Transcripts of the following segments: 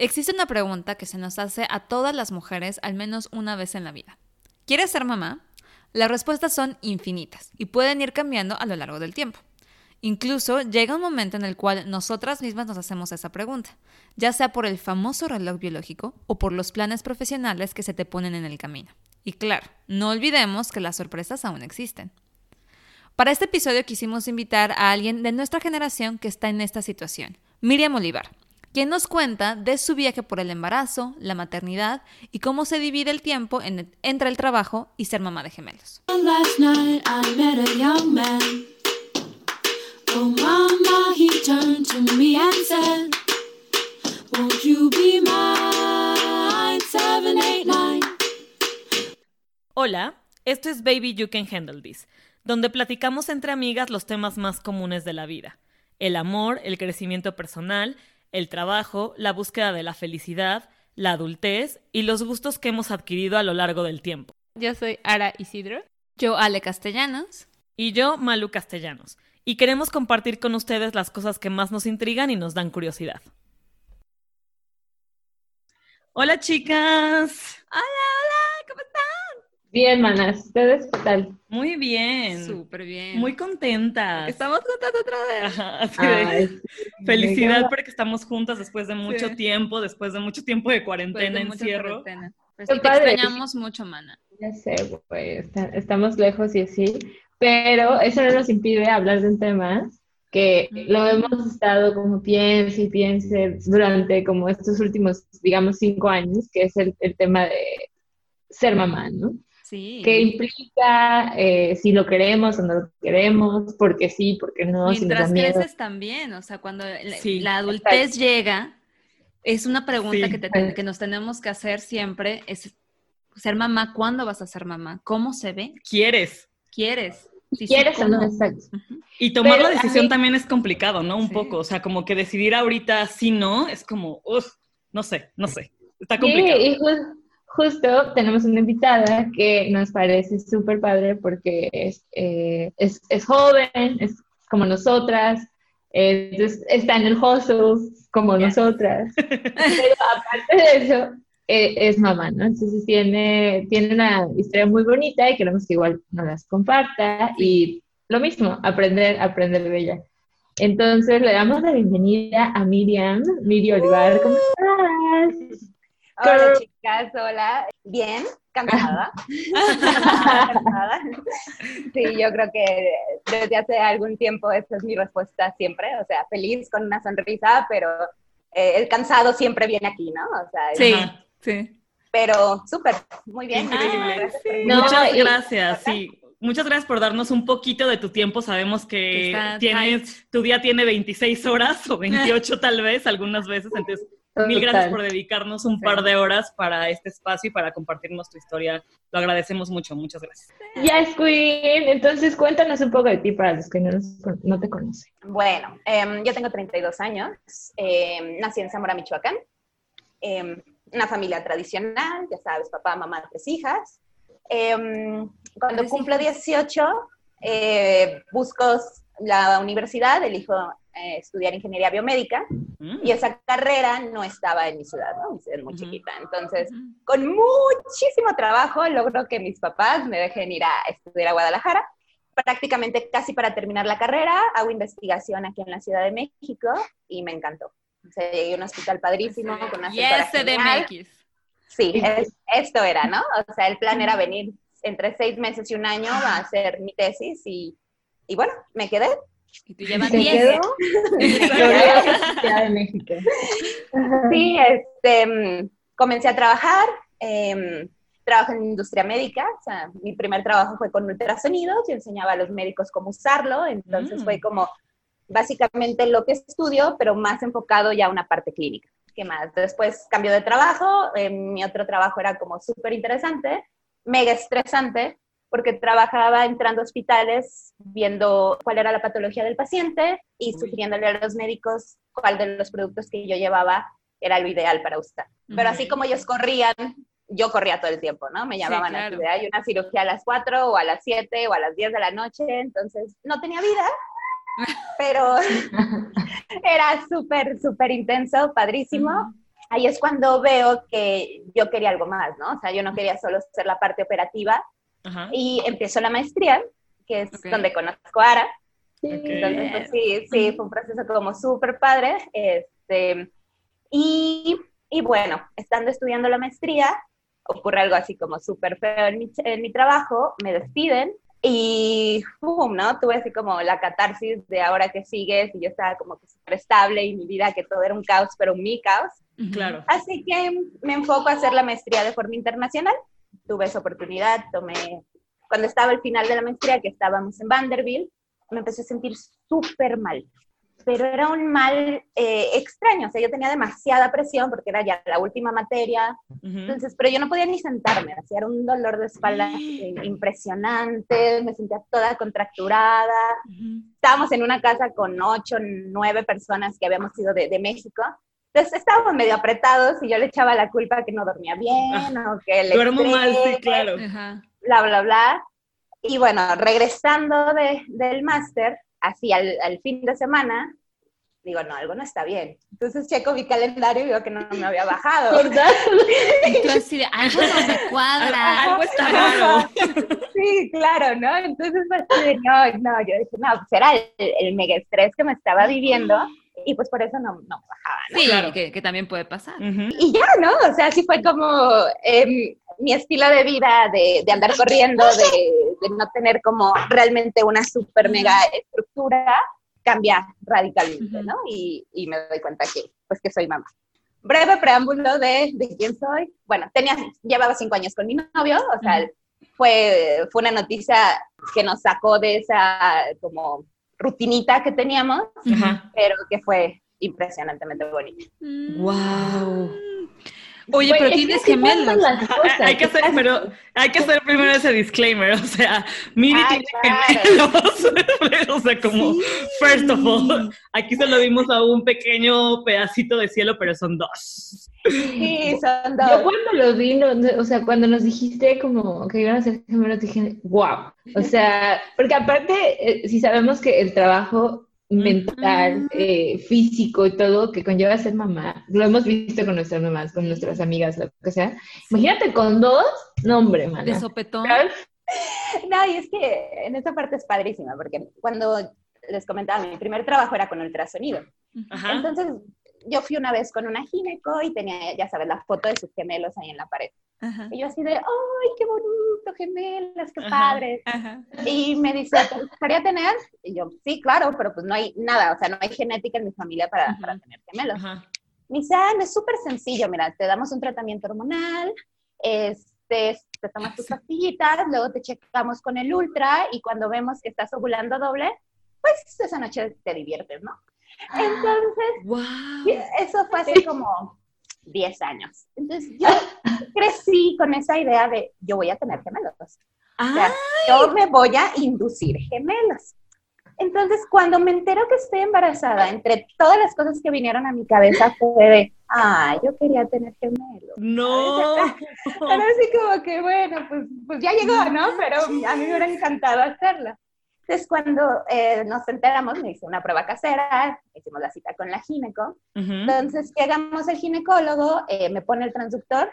Existe una pregunta que se nos hace a todas las mujeres al menos una vez en la vida. ¿Quieres ser mamá? Las respuestas son infinitas y pueden ir cambiando a lo largo del tiempo. Incluso llega un momento en el cual nosotras mismas nos hacemos esa pregunta, ya sea por el famoso reloj biológico o por los planes profesionales que se te ponen en el camino. Y claro, no olvidemos que las sorpresas aún existen. Para este episodio quisimos invitar a alguien de nuestra generación que está en esta situación, Miriam Olivar, quien nos cuenta de su viaje por el embarazo, la maternidad y cómo se divide el tiempo entre el trabajo y ser mamá de gemelos. Hola, esto es Baby You Can Handle This, donde platicamos entre amigas los temas más comunes de la vida. El amor, el crecimiento personal el trabajo, la búsqueda de la felicidad, la adultez y los gustos que hemos adquirido a lo largo del tiempo. Yo soy Ara Isidro. Yo Ale Castellanos. Y yo Malu Castellanos. Y queremos compartir con ustedes las cosas que más nos intrigan y nos dan curiosidad. Hola chicas. Hola. Bien, manas. ¿Ustedes qué tal? Muy bien. Súper bien. Muy contentas. Estamos juntas otra vez. Felicidad porque estamos juntas después de mucho tiempo, después de mucho tiempo de cuarentena, de encierro. Pues te extrañamos mucho, mana. Ya sé, pues estamos lejos y así, pero eso no nos impide hablar de un tema que lo hemos estado como piense y piense durante como estos últimos, digamos, cinco años, que es el, el tema de ser mamá, ¿no? ¿Qué implica? Eh, si lo queremos o no lo queremos, porque sí, porque no. Mientras creces también, o sea, cuando la, adultez llega, es una pregunta que, que nos tenemos que hacer siempre, es ser mamá, ¿cuándo vas a ser mamá? ¿Cómo se ve? ¿Quieres? ¿Quieres? ¿Quieres o no? Y tomar la decisión también es complicado, ¿no? Un poco, o sea, como que decidir ahorita sí, no, es como, uff, no sé, no sé, está complicado. Sí, justo tenemos una invitada que nos parece súper padre porque es, eh, es, es, joven, es como nosotras, está en el hustle como nosotras, pero aparte de eso, eh, es mamá, ¿no? Entonces tiene, tiene una historia muy bonita y queremos que igual nos las comparta y lo mismo, aprender, aprender de ella. Entonces le damos la bienvenida a Miriam, Miriam Olivar, ¿cómo estás? Hola chicas, hola. Bien, cansada. sí, yo creo que desde hace algún tiempo esa es mi respuesta siempre, o sea, feliz con una sonrisa, pero eh, el cansado siempre viene aquí, ¿no? O sea, sí, sí. Pero súper, muy bien. Increíble. Muchas gracias, sí. Muchas gracias por darnos un poquito de tu tiempo. Sabemos que tienes, tu día tiene 26 horas o 28 tal vez, algunas veces, entonces Mil gracias por dedicarnos un par de horas para este espacio y para compartirnos tu historia. Lo agradecemos mucho, muchas gracias. Yes, Queen. Entonces, cuéntanos un poco de ti para los que no, te conocen. Bueno, em, yo tengo 32 años. Em, nací en Zamora, Michoacán. Em, una familia tradicional, ya sabes, papá, mamá, tres hijas. cuando cumplo 18, eh, busco la universidad, elijo eh, estudiar ingeniería biomédica mm. y esa carrera no estaba en mi ciudad, ¿no? Es muy chiquita. Entonces, con muchísimo trabajo logro que mis papás me dejen ir a estudiar a Guadalajara. Prácticamente casi para terminar la carrera, hago investigación aquí en la Ciudad de México y me encantó. O sea, llegué a un hospital padrísimo con una CDMX. Sí, esto era, ¿no? O sea, el plan era venir entre seis meses y un año a hacer mi tesis y, y bueno, me quedé y tú llevas 10. de México. Sí, este, mm, comencé a trabajar. Eh, trabajo en industria médica, o sea, mi primer trabajo fue con ultrasonidos y enseñaba a los médicos cómo usarlo, entonces fue mm. como básicamente lo que estudio, pero más enfocado ya a una parte clínica. ¿Qué más? Después cambió de trabajo, eh, mi otro trabajo era como súper interesante, mega estresante, porque trabajaba entrando a hospitales viendo cuál era la patología del paciente y sugiriéndole a los médicos cuál de los productos que yo llevaba era lo ideal para usar. Pero así como ellos corrían, yo corría todo el tiempo, ¿no? Me llamaban a a hay una cirugía a las 4 o a las 7 o a las 10 de la noche, entonces no tenía vida, pero era súper, súper intenso, padrísimo. ahí es cuando veo que yo quería algo más, ¿no? O sea, yo no quería solo ser la parte operativa. Y empiezo la maestría, que es donde conozco a Ara. Entonces, pues, sí, sí, fue un proceso como súper padre. Este, y, y, bueno, estando estudiando la maestría, ocurre algo así como súper feo en mi, en mi trabajo, me despiden y ¡pum! ¿no? Tuve así como la catarsis de ahora que sigues y yo estaba como que súper estable y mi vida que todo era un caos, pero mi caos. Claro. Así que me enfoco a hacer la maestría de forma internacional. Tuve esa oportunidad, tomé, cuando estaba al final de la maestría, que estábamos en Vanderbilt, me empecé a sentir súper mal pero era un mal eh, extraño, o sea, yo tenía demasiada presión porque era ya la última materia, entonces, pero yo no podía ni sentarme, hacía era un dolor de espalda eh, impresionante, me sentía toda contracturada, estábamos en una casa con ocho, nueve personas que habíamos ido de, de, México, entonces estábamos medio apretados y yo le echaba la culpa que no dormía bien ah, o que le... Duermo mal, sí, claro. Bla, bla, bla. Y bueno, regresando de, del máster, así al, al, fin de semana, digo, no, algo no está bien. Entonces checo mi calendario y veo que no me había bajado. ¿Verdad? Y tú así de, algo no me cuadra. Algo está raro. Sí, claro, ¿no? Entonces, así no, no, yo dije, no, pues era el, el mega estrés que me estaba viviendo y pues por eso no, no me bajaba. ¿no? Sí, claro. que, que, también puede pasar. Y ya, ¿no? O sea, así fue como eh, mi estilo de vida de, de andar corriendo, de, de, no tener como realmente una super mega estructura, cambia radicalmente, ¿no? Y, y, me doy cuenta que, pues, que soy mamá. Breve preámbulo de, de quién soy. Bueno, tenía, llevaba cinco años con mi novio, o sea, fue, fue una noticia que nos sacó de esa como rutinita que teníamos, pero que fue impresionantemente bonita. ¡Wow! Oye, pero tienes gemelos. hay que hacer, pero hay que hacer primero ese disclaimer, o sea, Miri tiene gemelos, o sea, como first of all, aquí solo vimos a un pequeño pedacito de cielo, pero son dos. Sí, son dos. Yo cuando lo vi, o sea, cuando nos dijiste como que iban a ser gemelos, dije, wow, o sea, porque aparte, eh, si sabemos que el trabajo mental, eh, físico y todo que conlleva ser mamá. Lo hemos visto con nuestras mamás, con nuestras amigas, lo que sea. Imagínate con dos, no hombre, man. De sopetón. No, y es que en esta parte es padrísima, porque cuando les comentaba, mi primer trabajo era con ultrasonido. Entonces, yo fui una vez con una gineco y tenía, ya sabes, la foto de sus gemelos ahí en la pared. Y yo así de, ¡ay, qué bonito, gemelas, qué padre! Y me dice, ¿te gustaría tener? Y yo, sí, claro, pero pues no hay nada, o sea, no hay genética en mi familia para, para tener gemelos. Me dice, ah, es súper sencillo, mira, te damos un tratamiento hormonal, este, te tomas tus pastillitas, luego te checamos con el ultra y cuando vemos que estás ovulando doble, pues esa noche te diviertes, ¿no? Entonces, wow. eso fue hace como 10 años. Entonces, yo crecí con esa idea de yo voy a tener gemelos. O sea, yo me voy a inducir gemelos. Entonces, cuando me entero que estoy embarazada, entre todas las cosas que vinieron a mi cabeza fue de, ah, yo quería tener gemelos. No. Pero así como que, bueno, pues, pues ya llegó, ¿no? Pero a mí me hubiera encantado hacerlo. Entonces, cuando eh, nos enteramos, me hice una prueba casera, hicimos la cita con la gineco. Entonces, llegamos al ginecólogo, eh, me pone el transductor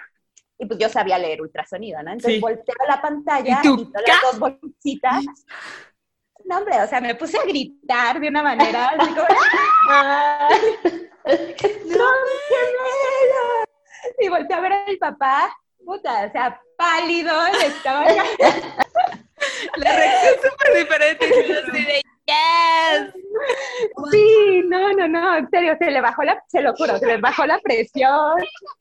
y pues yo sabía leer ultrasonido, ¿no? Entonces, volteo la pantalla y, todas las dos bolsitas. No, hombre, o sea, me puse a gritar de una manera así como, ¡Ah! ¡No, Y volteé a ver al papá, puta, o sea, pálido, estaba... La reacción es súper diferente. Así de, yes. Sí, no, no, no, en serio, se le bajó la, se lo juro, se le bajó la presión.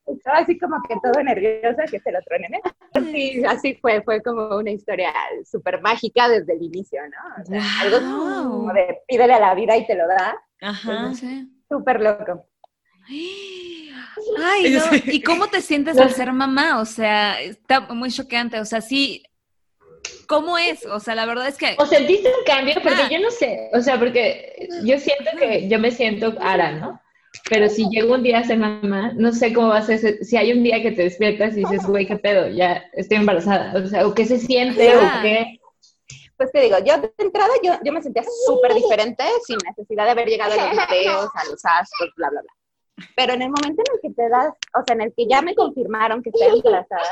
Estaba así como que todo nerviosa que se lo tronen. ¿eh? Sí, así fue, fue como una historia súper mágica desde el inicio, ¿no? O sea, algo como de pídele a la vida y te lo da. Ajá, sí. Súper loco. Ay, no. ¿Y cómo te sientes al ser mamá? O sea, está muy choqueante. O sea, sí, ¿Cómo es? O sea, la verdad es que... O sentiste un cambio, porque ah. yo no sé, o sea, porque yo siento que yo me siento Ara, ¿no? Pero si llego un día a ser mamá, no sé cómo va a ser, si hay un día que te despiertas y dices, güey, qué pedo, ya estoy embarazada, o sea, o qué se siente, o qué... Pues te digo, yo de entrada yo, yo me sentía súper diferente, sin necesidad de haber llegado a los videos, a los astros, bla, bla, bla. Pero en el momento en el que te das, o sea, en el que ya me confirmaron que estoy embarazada.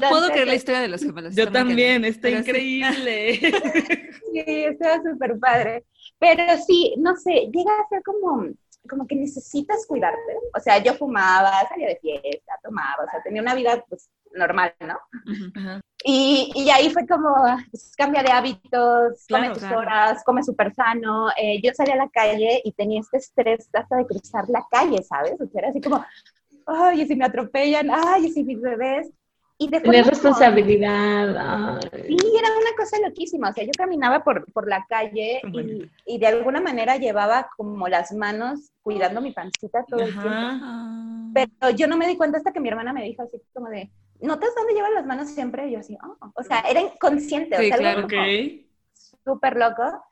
No puedo creer la historia de los gemelos. Yo también, está increíble. Sí, está súper padre. Pero sí, no sé, llega a ser como, como que necesitas cuidarte. O sea, yo fumaba, salía de fiesta, tomaba, o sea, tenía una vida pues normal, ¿no? Y, y, ahí fue como, pues, cambia de hábitos, come tus horas, come súper sano. Eh, yo salí a la calle y tenía este estrés hasta de cruzar la calle, ¿sabes? O sea, era así como, ay, y si me atropellan, ay, y si mis bebés. Y de responsabilidad. Sí, era una cosa loquísima. O sea, yo caminaba por, por la calle y, y, de alguna manera llevaba como las manos cuidando mi pancita todo el tiempo. Pero yo no me di cuenta hasta que mi hermana me dijo así como de, ¿notas dónde llevan las manos siempre? Y yo así, oh. o sea, era inconsciente. Sí, o sea, claro, Súper loco.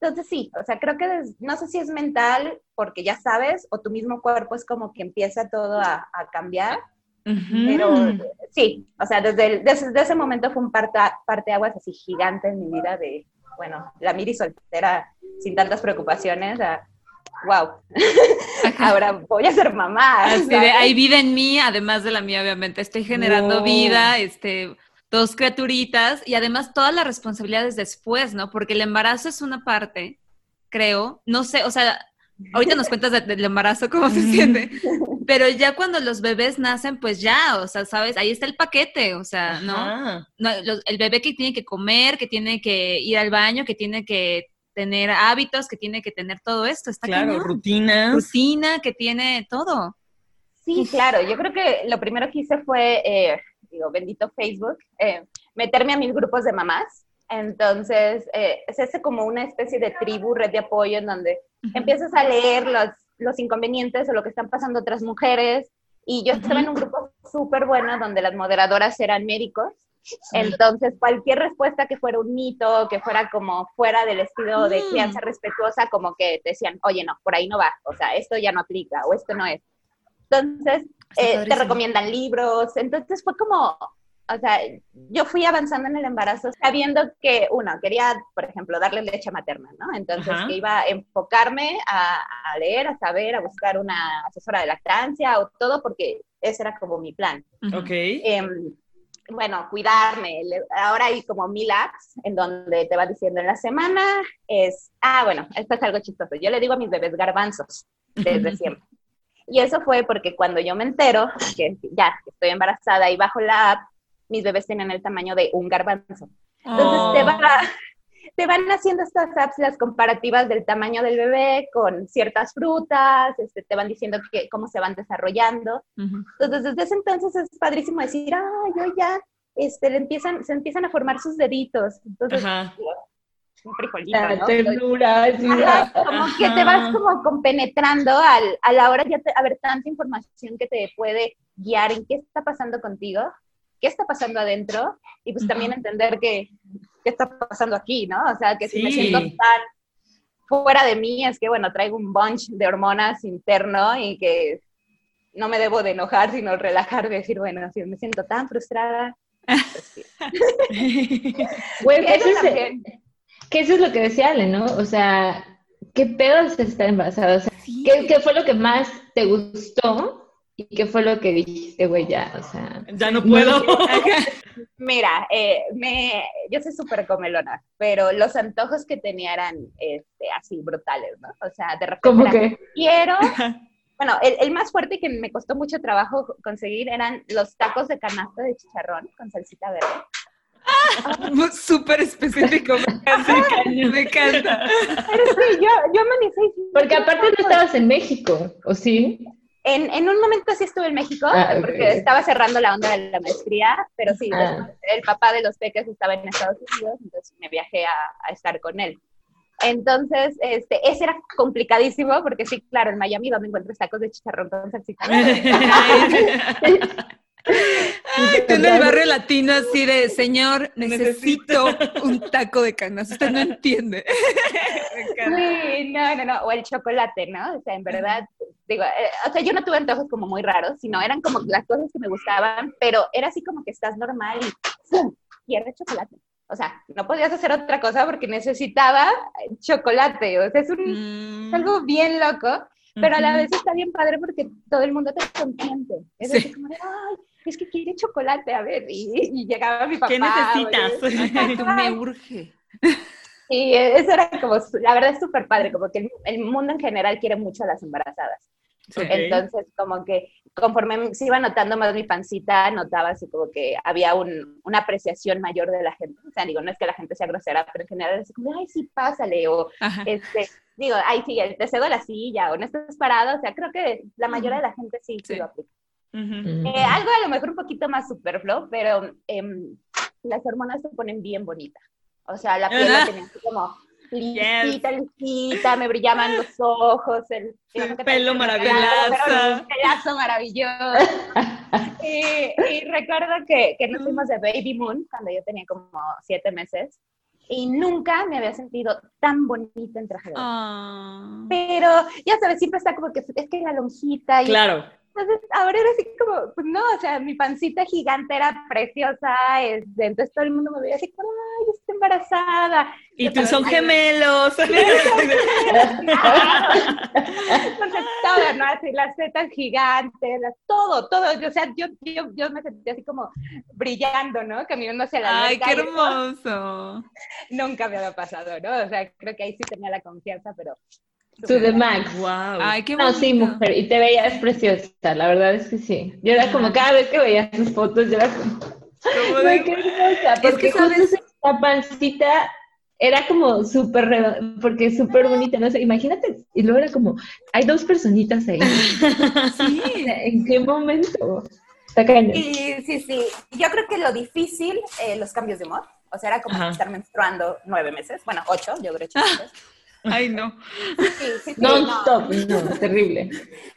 Entonces sí, o sea, creo que no sé si es mental porque ya sabes o tu mismo cuerpo es como que empieza todo a, a cambiar. Pero sí, o sea, desde, desde, ese momento fue un parte, parte aguas así gigante en mi vida de, bueno, la Miri soltera sin tantas preocupaciones, a, wow, ahora voy a ser mamá. hay vida en mí, además de la mía, obviamente. Estoy generando vida, este, dos criaturitas y además todas las responsabilidades después, ¿no? Porque el embarazo es una parte, creo, no sé, o sea, ahorita nos cuentas del embarazo, cómo se siente, pero ya cuando los bebés nacen, pues ya, o sea, sabes, ahí está el paquete, o sea, ¿no? no el bebé que tiene que comer, que tiene que ir al baño, que tiene que tener hábitos, que tiene que tener todo esto. Está claro, rutinas. Rutina, que tiene todo. Sí, claro. Yo creo que lo primero que hice fue, eh, digo, bendito Facebook, eh, meterme a mis grupos de mamás. Entonces, eh, es ese como una especie de tribu, red de apoyo, en donde empiezas a leer los, los inconvenientes o lo que están pasando otras mujeres. Y yo estaba en un grupo súper bueno donde las moderadoras eran médicos entonces, cualquier respuesta que fuera un mito, que fuera como fuera del estilo de mm. crianza respetuosa, como que decían, oye, no, por ahí no va, o sea, esto ya no aplica o esto no es. Entonces, eh, te recomiendan libros. Entonces, fue como, o sea, yo fui avanzando en el embarazo sabiendo que, uno, quería, por ejemplo, darle leche materna, ¿no? Entonces, que iba a enfocarme a, leer, a saber, a buscar una asesora de lactancia o todo, porque ese era como mi plan. Ok. Em, bueno, cuidarme. Ahora hay como mil apps en donde te va diciendo en la semana es, ah, bueno, esto es algo chistoso. Yo le digo a mis bebés garbanzos desde siempre. Y eso fue porque cuando yo me entero que ya estoy embarazada y bajo la app, mis bebés tienen el tamaño de un garbanzo. Entonces te, oh. va, te van haciendo estas apps las comparativas del tamaño del bebé con ciertas frutas, este, te van diciendo que, cómo se van desarrollando. Entonces, desde ese entonces es padrísimo decir, ah, yo ya, este, le empiezan, se empiezan a formar sus deditos. Entonces, un frijolito, ¿no? Ternura, como que te vas como compenetrando al, a la hora de haber tanta información que te puede guiar en qué está pasando contigo, qué está pasando adentro, y pues también entender que ¿qué está pasando aquí, no? O sea, que si me siento tan fuera de mí, es que, bueno, traigo un bunch de hormonas interno y que no me debo de enojar, sino relajar, y decir, bueno, si me siento tan frustrada, pues bueno, eso, es, que eso es lo que decía Ale, ¿no? O sea, ¿qué pedo es estar embarazada? O sea, ¿qué, ¿qué, fue lo que más te gustó ¿Y qué fue lo que dijiste, güey? Ya, o sea. Ya no puedo. Mira, eh, me, yo soy súper comelona, pero los antojos que tenía eran este, así brutales, ¿no? O sea, de repente. ¿Cómo que? Quiero. Bueno, el, el, más fuerte que me costó mucho trabajo conseguir eran los tacos de canasta de chicharrón con salsita verde. Ah, súper específico, me encanta, me encanta. Pero sí, yo, yo Porque aparte no estabas en México, ¿o sí? En, en, un momento sí estuve en México, ah, porque estaba cerrando la onda de la maestría, pero sí, ah. el papá de los peques estaba en Estados Unidos, entonces me viajé a, a, estar con él. Entonces, este, ese era complicadísimo, porque sí, claro, en Miami donde encuentro tacos de chicharrón con salsita. Ay, tú en el barrio latino así de, señor, necesito un taco de canas. Usted no entiende. Sí, no, no, no. O el chocolate, ¿no? O sea, en verdad, digo, eh, o sea, yo no tuve antojos como muy raros, sino eran como las cosas que me gustaban, pero era así como que estás normal y ¡pum! Quiero chocolate. O sea, no podías hacer otra cosa porque necesitaba chocolate. O sea, es, un, es algo mm. bien loco. pero a la vez está bien padre porque todo el mundo te consiente. Es decir, como de, ay, es que quiere chocolate, a ver, y, llegaba mi papá. ¿Qué necesitas? me urge. Y eso era como, la verdad es súper padre, como que el, mundo en general quiere mucho a las embarazadas. Entonces, como que conforme se iba notando más mi pancita, notaba así como que había un, una apreciación mayor de la gente. O sea, digo, no es que la gente sea grosera, pero en general es como, ay, sí, pásale, o este, digo, ay, sí, te cedo la silla, o no estás parado. O sea, creo que la mayoría de la gente sí, sí. lo aplica. Eh, algo a lo mejor un poquito más superfluo, pero em, las hormonas se ponen bien bonitas. O sea, la piel la tenía así como lisita, lisita, me brillaban los ojos, el, pelo maravilloso. El pelazo maravilloso. y, recuerdo que, que nos fuimos de Baby Moon cuando yo tenía como siete meses y nunca me había sentido tan bonita en traje de ah. Pero, ya sabes, siempre está como que es que la lonjita y claro. Entonces, ahora era así como, pues no, o sea, mi pancita gigante era preciosa, este, entonces todo el mundo me veía así como, ay, estoy embarazada. Y tú son gemelos. entonces, todo, ¿no? Así, las setas gigantes, todo, todo, o sea, yo, yo, yo me sentía así como brillando, ¿no? Caminando hacia la Ay, qué hermoso. Nunca me había pasado, ¿no? O sea, creo que ahí sí tenía la confianza, pero To the max. Wow. Ay, qué No, sí, mujer. Y te veías preciosa, la verdad es que sí. Yo era como, cada vez que veía sus fotos, yo era como, qué hermosa. Porque es que, justo esa pancita era como súper, porque súper bonita, no sé, imagínate, y luego era como, hay dos personitas ahí. sí. ¿En qué momento? Está cañón. Y, sí, sí. Yo creo que lo difícil, eh, los cambios de humor, o sea, era como estar menstruando nueve meses, bueno, ocho, yo creo ocho meses. Ay, no. Sí, sí, no, stop, no, terrible.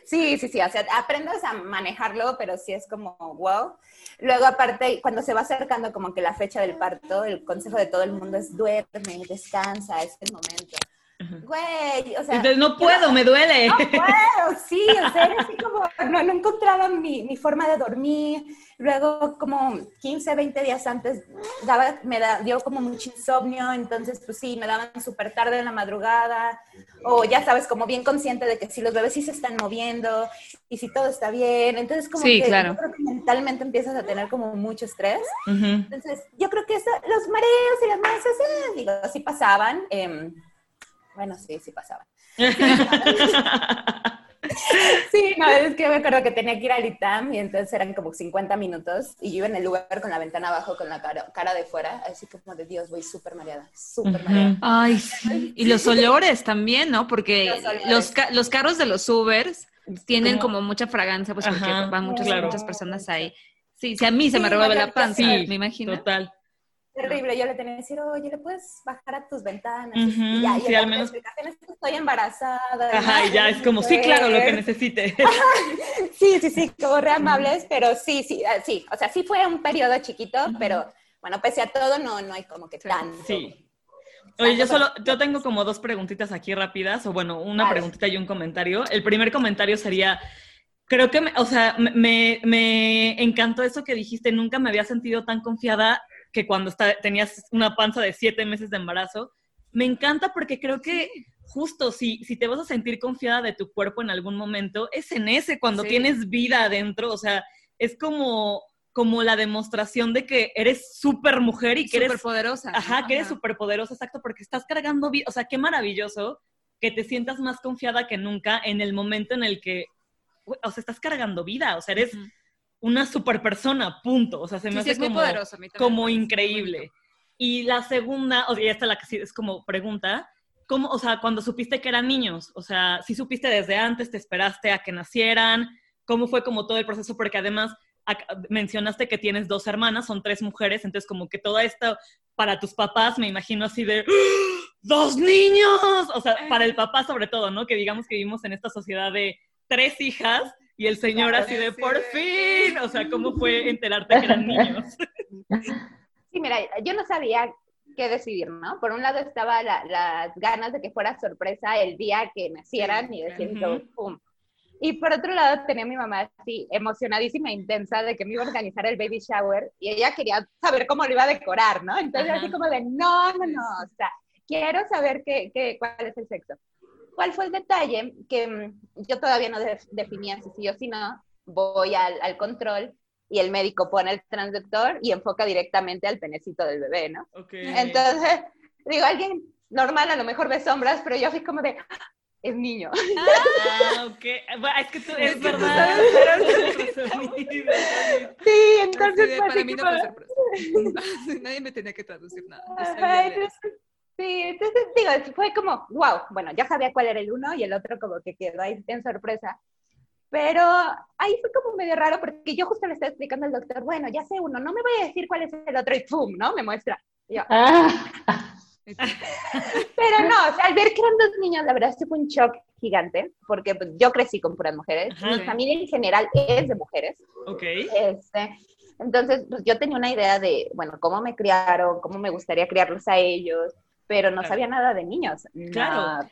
Sí, sí, sí, o sea, aprendes a manejarlo, pero sí es como, wow. Luego, aparte, cuando se va acercando como que la fecha del parto, el consejo de todo el mundo es duerme, descansa, es el momento. Güey, o sea. Entonces no puedo, me duele. No puedo, sí, o sea, así como, no, no encontraba mi, mi, forma de dormir. Luego, como 15, 20 días antes, daba, me da, dio como mucho insomnio, entonces, pues sí, me daban súper tarde en la madrugada. O ya sabes, como bien consciente de que si los bebés sí se están moviendo y si todo está bien. Entonces, como que claro. yo creo que mentalmente empiezas a tener como mucho estrés. Entonces, yo creo que los mareos y las masas, eh, digo, sí pasaban. Eh, bueno, sí, sí pasaba. Sí, no, es que me acuerdo que tenía que ir al ITAM y entonces eran como 50 minutos y yo iba en el lugar con la ventana abajo, con la cara, de fuera, así como de Dios, voy súper mareada, súper mareada. Ay, sí. Y los olores también, ¿no? Porque los, los, carros de los Ubers tienen como, mucha fragancia, pues porque van muchas, muchas personas ahí. Sí, sí, a mí se me revuelve la panza, me imagino. Total terrible. Yo le tenía que decir, oye, ¿le puedes bajar a tus ventanas? y ya, y sí, al menos. estoy embarazada. Ajá, y ya es como, sí, claro, lo que necesite. sí, sí, sí, como re amables, pero sí, sí, ah, sí. O sea, sí fue un periodo chiquito, pero bueno, pese a todo, no, no hay como que tanto. Sí. Oye, yo solo, yo tengo como dos preguntitas aquí rápidas, o bueno, una preguntita y un comentario. El primer comentario sería, creo que, o sea, me, me encantó eso que dijiste, nunca me había sentido tan confiada que cuando tenías una panza de siete meses de embarazo. Me encanta porque creo que justo si, si te vas a sentir confiada de tu cuerpo en algún momento, es en ese, cuando tienes vida adentro, o sea, es como, como la demostración de que eres súper mujer y que eres... poderosa. Ajá, que eres súper poderosa, exacto, porque estás cargando vida, o sea, qué maravilloso que te sientas más confiada que nunca en el momento en el que, o sea, estás cargando vida, o sea, eres una super persona, punto. O sea, se me hace como, como increíble. Y la segunda, o sea, esta la que es como pregunta, ¿cómo, o sea, cuando supiste que eran niños? O sea, si supiste desde antes, te esperaste a que nacieran, ¿cómo fue como todo el proceso? Porque además mencionaste que tienes dos hermanas, son tres mujeres, entonces como que todo esto para tus papás, me imagino así de ¡Ah! ¡Dos niños! O sea, para el papá sobre todo, ¿no? Que digamos que vivimos en esta sociedad de tres hijas y el señor así de, por fin, o sea, ¿cómo fue enterarte que eran niños? Sí, mira, yo no sabía qué decidir, ¿no? Por un lado estaba las ganas de que fuera sorpresa el día que nacieran y decir, pum. Y por otro lado tenía a mi mamá así emocionadísima e intensa de que me iba a organizar el baby shower y ella quería saber cómo lo iba a decorar, ¿no? Entonces así como de, no, no, no, o sea, quiero saber qué, qué, cuál es el sexo. ¿Cuál fue el detalle? Que mm, yo todavía no definía si sí o si no, voy al, al, control y el médico pone el transductor y enfoca directamente al penecito del bebé, ¿no? Entonces, digo, alguien normal a lo mejor ve sombras, pero yo fui como de, es niño. Ah, ok. Es que tú, es, verdad. sí, entonces. Sí, para mí no puede ser Nadie me tenía que traducir nada. Sí, entonces digo, fue como, wow, bueno, ya sabía cuál era el uno y el otro como que quedó ahí en sorpresa. Pero ahí fue como medio raro porque yo justo le estaba explicando al doctor, bueno, ya sé uno, no me voy a decir cuál es el otro y ¡pum! ¿no? Me muestra. yo, ah. Pero no, o sea, al ver que eran dos niños, la verdad sí fue un shock gigante, porque pues, yo crecí con puras mujeres, mi familia en general es de mujeres. Ok. Este, entonces, pues yo tenía una idea de, bueno, cómo me criaron, cómo me gustaría criarlos a ellos, pero no sabía nada de niños. Claro.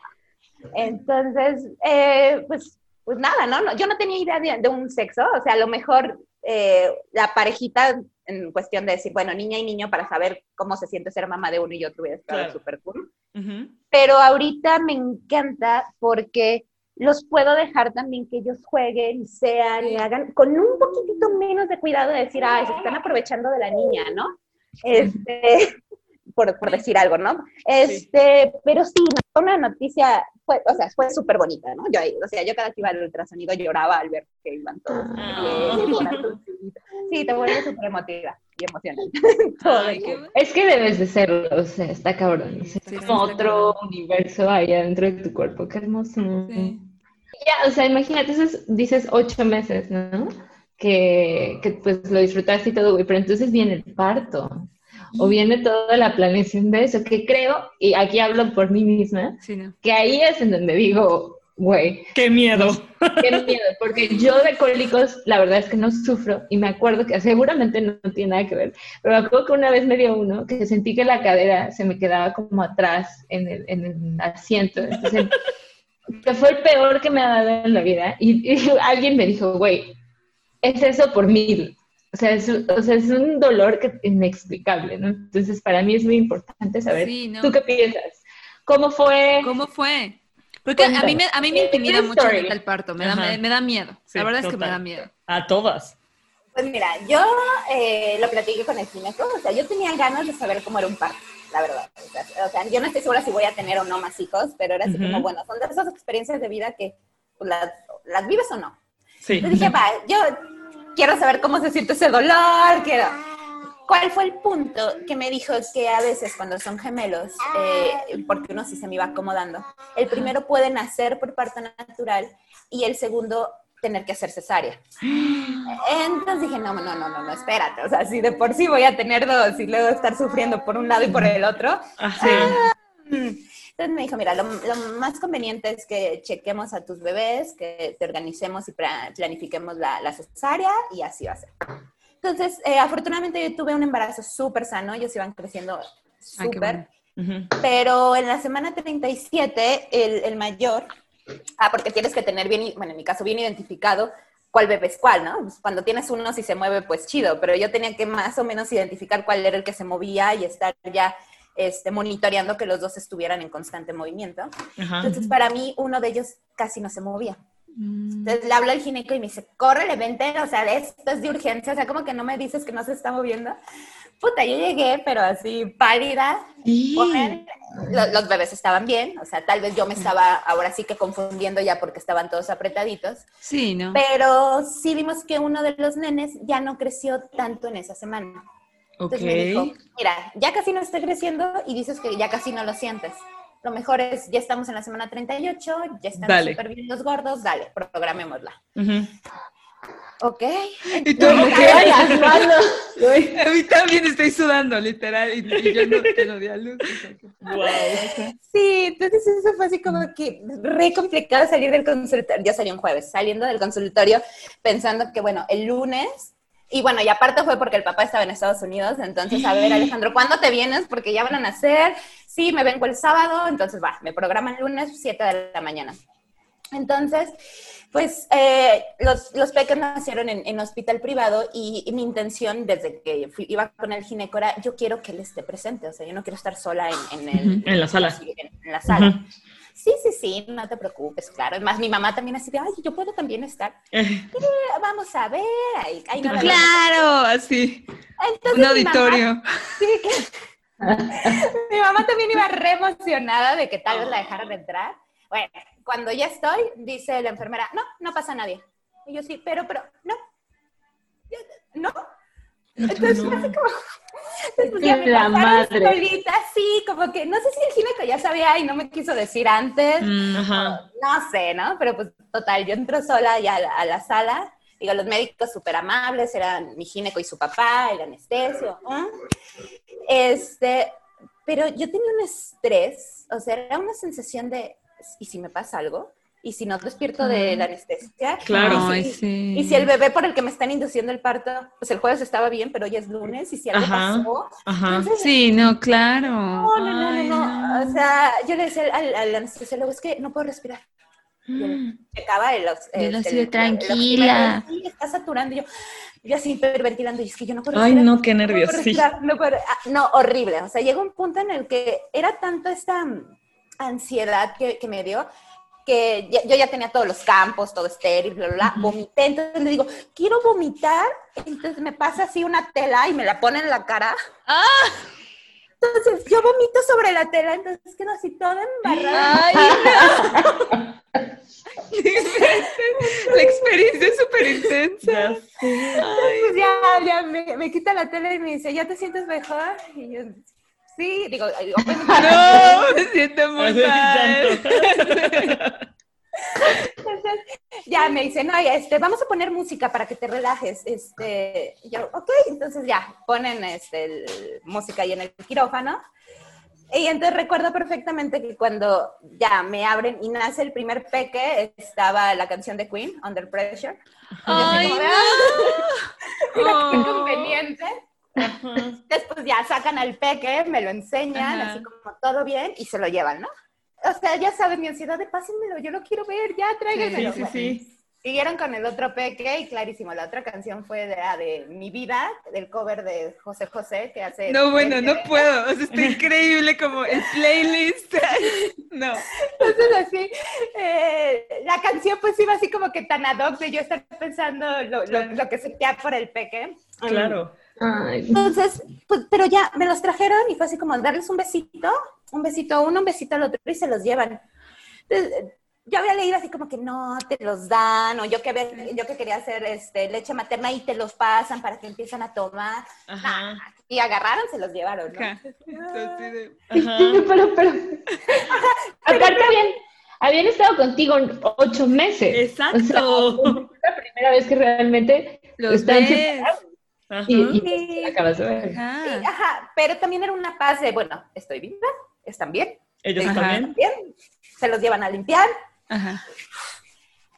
Entonces, eh, pues, pues nada, ¿no? Yo no tenía idea de, de un sexo, o sea, a lo mejor eh, la parejita en cuestión de decir, bueno, niña y niño para saber cómo se siente ser mamá de uno y otro hubiera estado súper cool. Pero ahorita me encanta porque los puedo dejar también que ellos jueguen, sean y hagan con un poquitito menos de cuidado de decir, ay, se están aprovechando de la niña, ¿no? Este, por, por decir algo, ¿no? Este, pero sí, una noticia, fue, o sea, fue súper bonita, ¿no? Yo, o sea, yo cada que iba al ultrasonido lloraba al ver que iban todos. Ah. sí, te vuelve súper emotiva y emocionante. es que debes de serlo, o sea, está cabrón. es como otro universo allá dentro de tu cuerpo, qué hermoso. Ya, o sea, imagínate, entonces dices ocho meses, ¿no? Que, que pues lo disfrutaste y todo, güey, pero entonces viene el parto o viene toda la planeación de eso, que creo, y aquí hablo por mí misma, que ahí es en donde digo, güey. ¡Qué miedo! ¡Qué miedo! Porque yo de cólicos, la verdad es que no sufro, y me acuerdo que seguramente no, tiene nada que ver, pero me acuerdo que una vez me dio uno que sentí que la cadera se me quedaba como atrás en el, en el asiento. Entonces, que fue el peor que me ha dado en la vida. Y, y alguien me dijo, güey, es eso por mil. O sea, es, o sea, es un dolor que, inexplicable, ¿no? Entonces, para mí es muy importante saber, ¿tú qué piensas? ¿Cómo fue? ¿Cómo fue? Porque a mí, me, a mí me intimida mucho el parto, me da, me, da, miedo. la verdad es que me da miedo. A todas. Pues mira, yo eh, lo platiqué con el gineco, o sea, yo tenía ganas de saber cómo era un parto, la verdad. O sea, yo no estoy segura si voy a tener o no más hijos, pero era así como, bueno, son de esas experiencias de vida que pues, las, las vives o no. Sí. Entonces dije, va, yo quiero saber cómo se siente ese dolor, quiero... ¿Cuál fue el punto que me dijo que a veces cuando son gemelos, eh, porque uno sí se me iba acomodando, el primero puede nacer por parto natural y el segundo tener que hacer cesárea. Entonces dije, no, no, no, no, no, espérate, o sea, si de por sí voy a tener dos y luego estar sufriendo por un lado y por el otro. Así. Ah, entonces me dijo, mira, lo, más conveniente es que chequemos a tus bebés, que te organicemos y planifiquemos la, la cesárea y así va a ser. Entonces, eh, afortunadamente yo tuve un embarazo súper sano, ellos iban creciendo súper. Pero en la semana 37, el, el mayor, ah, porque tienes que tener bien, bueno, en mi caso, bien identificado cuál bebé es cuál, ¿no? Pues cuando tienes uno, si se mueve, pues chido, pero yo tenía que más o menos identificar cuál era el que se movía y estar ya este, monitoreando que los dos estuvieran en constante movimiento. Entonces, para mí, uno de ellos casi no se movía. Mm. Entonces le hablo al gineco y me dice, corre, vente, o sea, esto es de urgencia, o sea, como que no me dices que no se está moviendo. Puta, yo llegué, pero así pálida. Los, los, bebés estaban bien, o sea, tal vez yo me estaba ahora sí que confundiendo ya porque estaban todos apretaditos. Sí, ¿no? Pero sí vimos que uno de los nenes ya no creció tanto en esa semana. Entonces me dijo, mira, ya casi no estoy creciendo y dices que ya casi no lo sientes. Lo mejor es, ya estamos en la semana 38, ya están súper bien los gordos, dale, programémosla. Ok. Y tú, las manos. A mí también estoy sudando, literal, y, yo no tengo di a luz. Wow. Sí, entonces eso fue así como que re complicado salir del consultorio. Yo salí un jueves, saliendo del consultorio pensando que, bueno, el lunes y bueno, y aparte fue porque el papá estaba en Estados Unidos, entonces, a ver, Alejandro, ¿cuándo te vienes? Porque ya van a nacer, sí, me vengo el sábado, entonces va, me programan el lunes, 7 de la mañana. Entonces, pues eh, los, los peques nacieron en, en hospital privado y, mi intención desde que iba con el ginecora, yo quiero que él esté presente, o sea, yo no quiero estar sola en, en, el, en la sala. En, la sala. Sí, sí, sí, no te preocupes, claro. Es más, mi mamá también así de, ay, yo puedo también estar. vamos a ver. Ahí, claro, así. Un auditorio. sí, mi mamá también iba re emocionada de que tal vez la dejaran entrar. Bueno, cuando ya estoy, dice la enfermera, no, no pasa nadie. Y yo sí, pero, pero, no. No. Entonces, así como, entonces, ya me la madre. Solita, sí, como que no sé si el gineco ya sabía y no me quiso decir antes. Mm, no sé, ¿no? Pero pues total, yo entro sola ya a la, sala. Digo, los médicos súper amables, eran mi gineco y su papá, el anestesio. Este, pero yo tenía un estrés, o sea, era una sensación de, ¿y si me pasa algo? ¿Y si no despierto de la anestesia? Claro, y si, y si el bebé por el que me están induciendo el parto, pues el jueves estaba bien, pero hoy es lunes, y si algo pasó. Ajá. sí, no, claro. No, no, no, no, O sea, yo le decía al, al anestesiólogo, es que no puedo respirar. Mm. checaba el, el, este, tranquila. sí, está saturando. Y yo, yo así hiperventilando, y es que yo no puedo Ay, no, qué nervios, sí. No, ah, no, horrible. O sea, llegó un punto en el que era tanto esta ansiedad que, que me dio que yo ya tenía todos los campos, todo estéril, bla, bla, bla, vomité, entonces le digo, quiero vomitar, entonces me pasa así una tela y me la pone en la cara. ¡Ah! Entonces yo vomito sobre la tela, entonces quedo así toda embarrada. Ay, no. la experiencia es súper intensa. Entonces ya, ya me, me, quita la tela y me dice, ¿ya te sientes mejor? Y yo, sí, digo, no, me siento muy mal. Entonces, ya me dice, no, este, vamos a poner música para que te relajes. Este, yo, ok, entonces ya, ponen este, música ahí en el quirófano. Y entonces recuerdo perfectamente que cuando ya me abren y nace el primer peque, estaba la canción de Queen, Under Pressure. ¡Ay, no! qué conveniente. Después ya sacan al peque, me lo enseñan, así como todo bien, y se lo llevan, ¿no? O sea, ya saben, mi ansiedad de pásenmelo, yo lo quiero ver, ya tráiganmelo. Sí, sí, sí. Siguieron con el otro peque y clarísimo, la otra canción fue de, ah, de Mi Vida, del cover de José José que hace... No, bueno, no puedo, o sea, está increíble como el playlist. no. Entonces así, eh, la canción pues iba así como que tan ad hoc de yo estar pensando lo, lo, lo que sentía por el peque. Claro. Entonces, pues, pero ya me los trajeron y fue así como darles un besito, un besito a uno, un besito al otro y se los llevan. Entonces, yo había leído así como que no te los dan, o yo que, había, yo que quería hacer este, leche materna y te los pasan para que empiezan a tomar. y agarraron, se los llevaron, ¿no? pero, pero, aparte habían, habían, estado contigo ocho meses. Exacto. la primera vez que realmente los están separados. Y, acabas de ver. Ajá. pero también era una paz de, bueno, estoy viva, están bien. Ellos también. Bien. Se los llevan a limpiar. Ajá.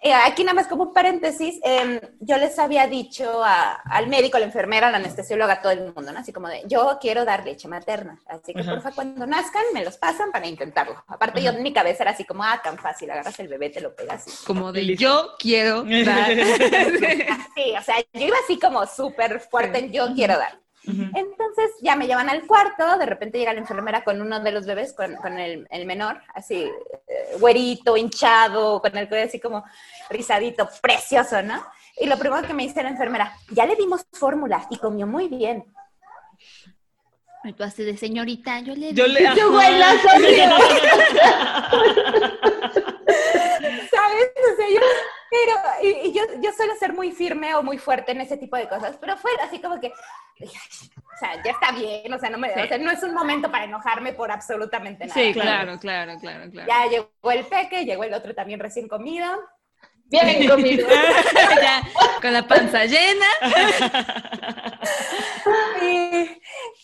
Eh, aquí nada más como un paréntesis, em, yo les había dicho al médico, a la enfermera, a la anestesióloga, a todo el mundo, ¿no? Así como de, yo quiero dar leche materna, así que por favor cuando nazcan me los pasan para intentarlo. Aparte yo en mi cabeza era así como, ah, tan fácil, agarras el bebé, te lo pegas. Como de, yo quiero dar. sí, o sea, yo iba así como súper fuerte en yo quiero dar. Entonces ya me llevan al cuarto, de repente llega la enfermera con uno de los bebés, con, con el, el, menor, así, eh, güerito, hinchado, con el cuello así como rizadito, precioso, ¿no? Y lo primero que me dice la enfermera, ya le dimos fórmula y comió muy bien. Y tú así de señorita, yo le... Yo le... Yo, ¿Sabes? O sea, yo pero, y, yo, yo suelo ser muy firme o muy fuerte en ese tipo de cosas, pero fue así como que, o sea, ya está bien, o sea, no, me, o sea, no es un momento para enojarme por absolutamente nada. Sí, claro, claro, claro, claro. Ya llegó el peque, llegó el otro también recién comido. Bien comido. ya, con la panza llena. y,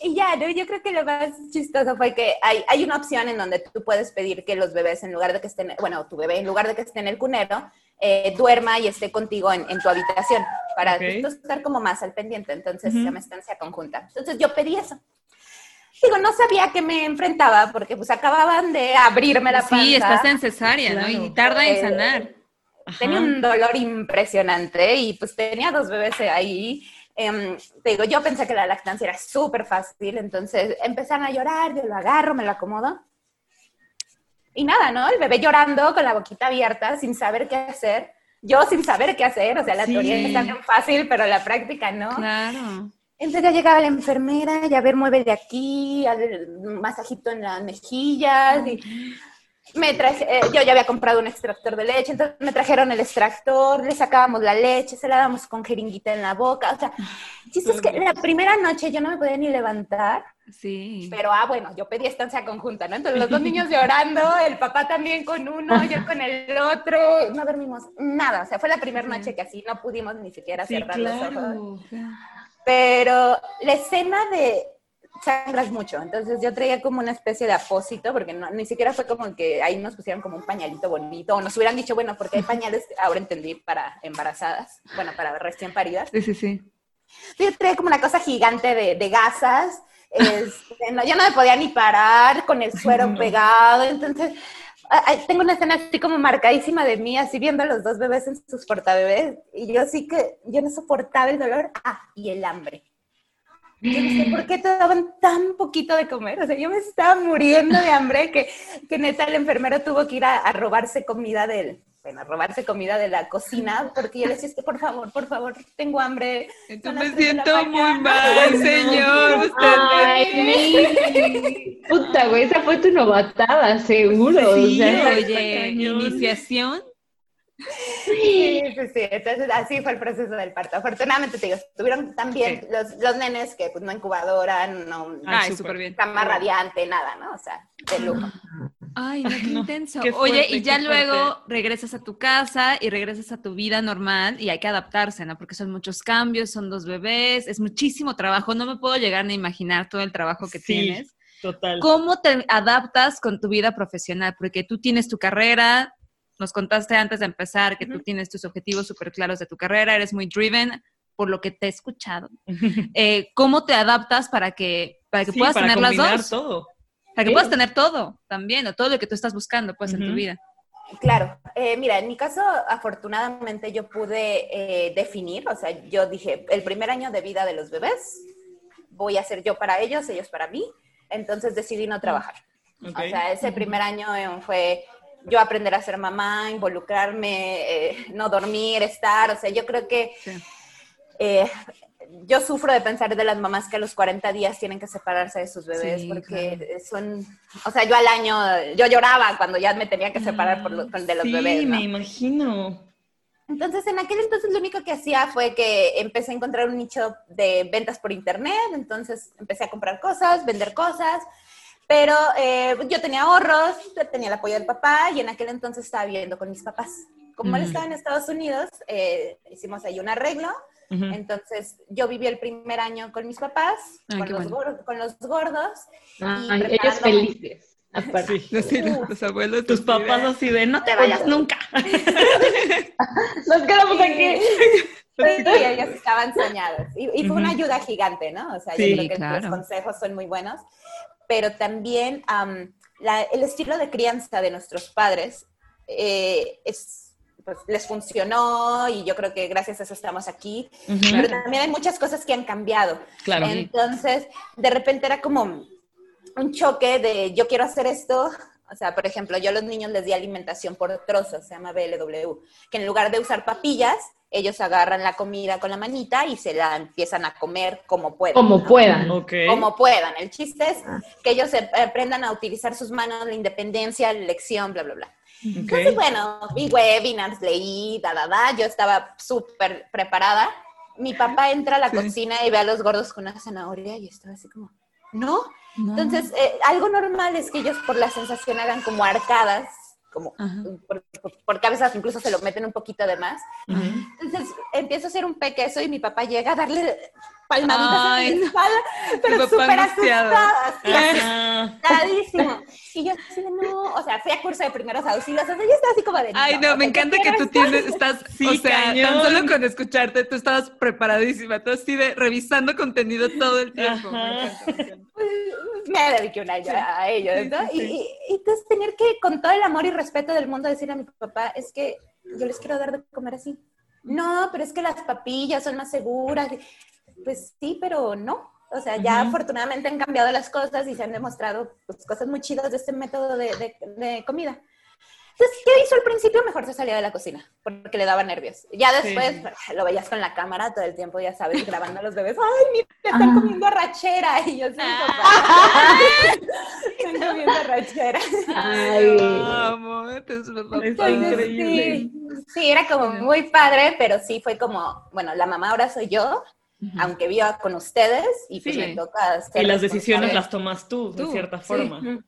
y, ya, ¿no? yo creo que lo más chistoso fue que hay, hay una opción en donde tú puedes pedir que los bebés, en lugar de que estén, bueno, tu bebé, en lugar de que esté en el cunero, eh, duerma y esté contigo en, tu habitación, para estar como más al pendiente, entonces se llama estancia conjunta. Entonces yo pedí eso. Digo, no sabía que me enfrentaba porque pues acababan de abrirme la panza. Sí, estás en cesárea, ¿no? Y tarda en sanar. Tenía un dolor impresionante y pues tenía dos bebés ahí. Em, te digo, yo pensé que la lactancia era súper fácil, entonces empezaron a llorar, yo lo agarro, me lo acomodo y nada, ¿no? El bebé llorando con la boquita abierta, sin saber qué hacer. Yo sin saber qué hacer, o sea, la teoría está bien fácil, pero la práctica no. Claro. Entonces ya llegaba la enfermera, ya ver, mueve de aquí, un masajito en las mejillas. Y me traje, eh, yo ya había comprado un extractor de leche, entonces me trajeron el extractor, le sacábamos la leche, se la dábamos con jeringuita en la boca. O sea, es que la primera noche yo no me podía ni levantar. Sí. Pero, ah, bueno, yo pedí estancia conjunta, ¿no? Entonces los dos niños llorando, el papá también con uno, yo con el otro, no dormimos nada. O sea, fue la primera noche que así no pudimos ni siquiera cerrar los ojos. Pero la escena de sangras mucho, entonces yo traía como una especie de apósito, porque no, ni siquiera fue como que ahí nos pusieron como un pañalito bonito, o nos hubieran dicho, bueno, porque hay pañales, ahora entendí, para embarazadas, bueno, para recién paridas. Sí, sí, sí. Yo traía como una cosa gigante de, de gasas, este, no, yo no me podía ni parar con el suero pegado, entonces tengo una escena así como marcadísima de mí, así viendo a los dos bebés en sus portabebés, y yo sí que, yo no soportaba el dolor, ah, y el hambre. Yo no sé por qué te daban tan poquito de comer, o sea, yo me estaba muriendo de hambre que, que neta el enfermero tuvo que ir a, a robarse comida del, bueno, robarse comida de la cocina, porque yo le decía, por favor, por favor, tengo hambre. Entonces me siento muy mal, señor. Ay, puta, güey, esa fue tu novatada, seguro. Sí, oye, iniciación. Sí, sí, sí. Entonces, así fue el proceso del parto. Afortunadamente, te digo, tuvieron también los, los, nenes que, pues, no incubadora, no, Ay, súper bien. cama radiante, nada, ¿no? O sea, de lujo. Ay, qué intenso. Oye, y ya luego regresas a tu casa y regresas a tu vida normal y hay que adaptarse, ¿no? Porque son muchos cambios, son dos bebés, es muchísimo trabajo. No me puedo llegar ni imaginar todo el trabajo que sí, tienes. Total. ¿Cómo te adaptas con tu vida profesional? Porque tú tienes tu carrera, nos contaste antes de empezar que tú tienes tus objetivos súper claros de tu carrera, eres muy driven, por lo que te he escuchado. Eh, ¿Cómo te adaptas para que, para que puedas tener las dos? todo. Para que puedas tener todo también, o todo lo que tú estás buscando pues en tu vida. Claro, eh, mira, en mi caso, afortunadamente yo pude eh, definir, o sea, yo dije, el primer año de vida de los bebés, voy a ser yo para ellos, ellos para mí, entonces decidí no trabajar. O sea, ese primer año fue yo aprender a ser mamá, involucrarme, eh, no dormir, estar, o sea, yo creo que eh, yo sufro de pensar de las mamás que a los 40 días tienen que separarse de sus bebés porque son, o sea, yo al año, yo lloraba cuando ya me tenía que separar por de los bebés. Sí, me imagino. Entonces, en aquel entonces lo único que hacía fue que empecé a encontrar un nicho de ventas por internet, entonces empecé a comprar cosas, vender cosas, pero eh, yo tenía ahorros, tenía el apoyo del papá y en aquel entonces estaba viviendo con mis papás. Como él estaba en Estados Unidos, eh, hicimos ahí un arreglo. Entonces yo viví el primer año con mis papás, con, los gordos, con, los gordos. ellos felices. Aparte. Sí, los abuelos. Tus papás así de, no te vayas nunca. Nos quedamos aquí. Sí, ellos estaban soñados. Y, fue una ayuda gigante, ¿no? O sea, yo creo que los consejos son muy buenos pero también el estilo de crianza de nuestros padres eh, es, pues, les funcionó y yo creo que gracias a eso estamos aquí, pero también hay muchas cosas que han cambiado. Claro. Entonces, de repente era como un choque de yo quiero hacer esto, o sea, por ejemplo, yo a los niños les di alimentación por trozos, se llama BLW, que en lugar de usar papillas, ellos agarran la comida con la manita y se la empiezan a comer como puedan. Como puedan. Como puedan. El chiste es ah. que ellos aprendan a utilizar sus manos, la independencia, la elección, bla, bla, bla. Entonces, bueno, vi webinars, leí, da, da, da, yo estaba súper preparada. Mi papá entra a la cocina y ve a los gordos con una zanahoria y estaba así como, ¿no? Entonces, eh, algo normal es que ellos por la sensación hagan como arcadas como porque a veces incluso se lo meten un poquito de más. Entonces empiezo a hacer un pequeño y mi papá llega a darle palmaditas en mi espalda, pero súper asustada, asustadísimo. Y yo así de, no, o sea, fui a curso de primeros auxilios, o sea, yo estaba así como de... Ay, no, me encanta que tú tienes, estás, sí, o sea, tan solo con escucharte, tú estabas preparadísima, tú así de revisando contenido todo el tiempo. Me, dediqué un año a ellos, ¿no? Y, y, entonces tener que, con todo el amor y respeto del mundo, decir a mi papá, es que yo les quiero dar de comer así. No, pero es que las papillas son más seguras. Pues sí, pero no. O sea, ya afortunadamente han cambiado las cosas y se han demostrado pues, cosas muy chidas de este método de, de comida. Entonces, ¿qué hizo al principio? Mejor se salía de la cocina, porque le daba nervios. Ya después lo veías con la cámara todo el tiempo, ya sabes, grabando a los bebés. ¡Ay, mira, están comiendo arrachera! Y yo, sí, papá. están comiendo arrachera. Ay, amo, es increíble. Sí, sí, era como muy padre, pero sí fue como, bueno, la mamá ahora soy yo, aunque viva con ustedes y pues me toca Y las decisiones las tomas tú, de cierta forma.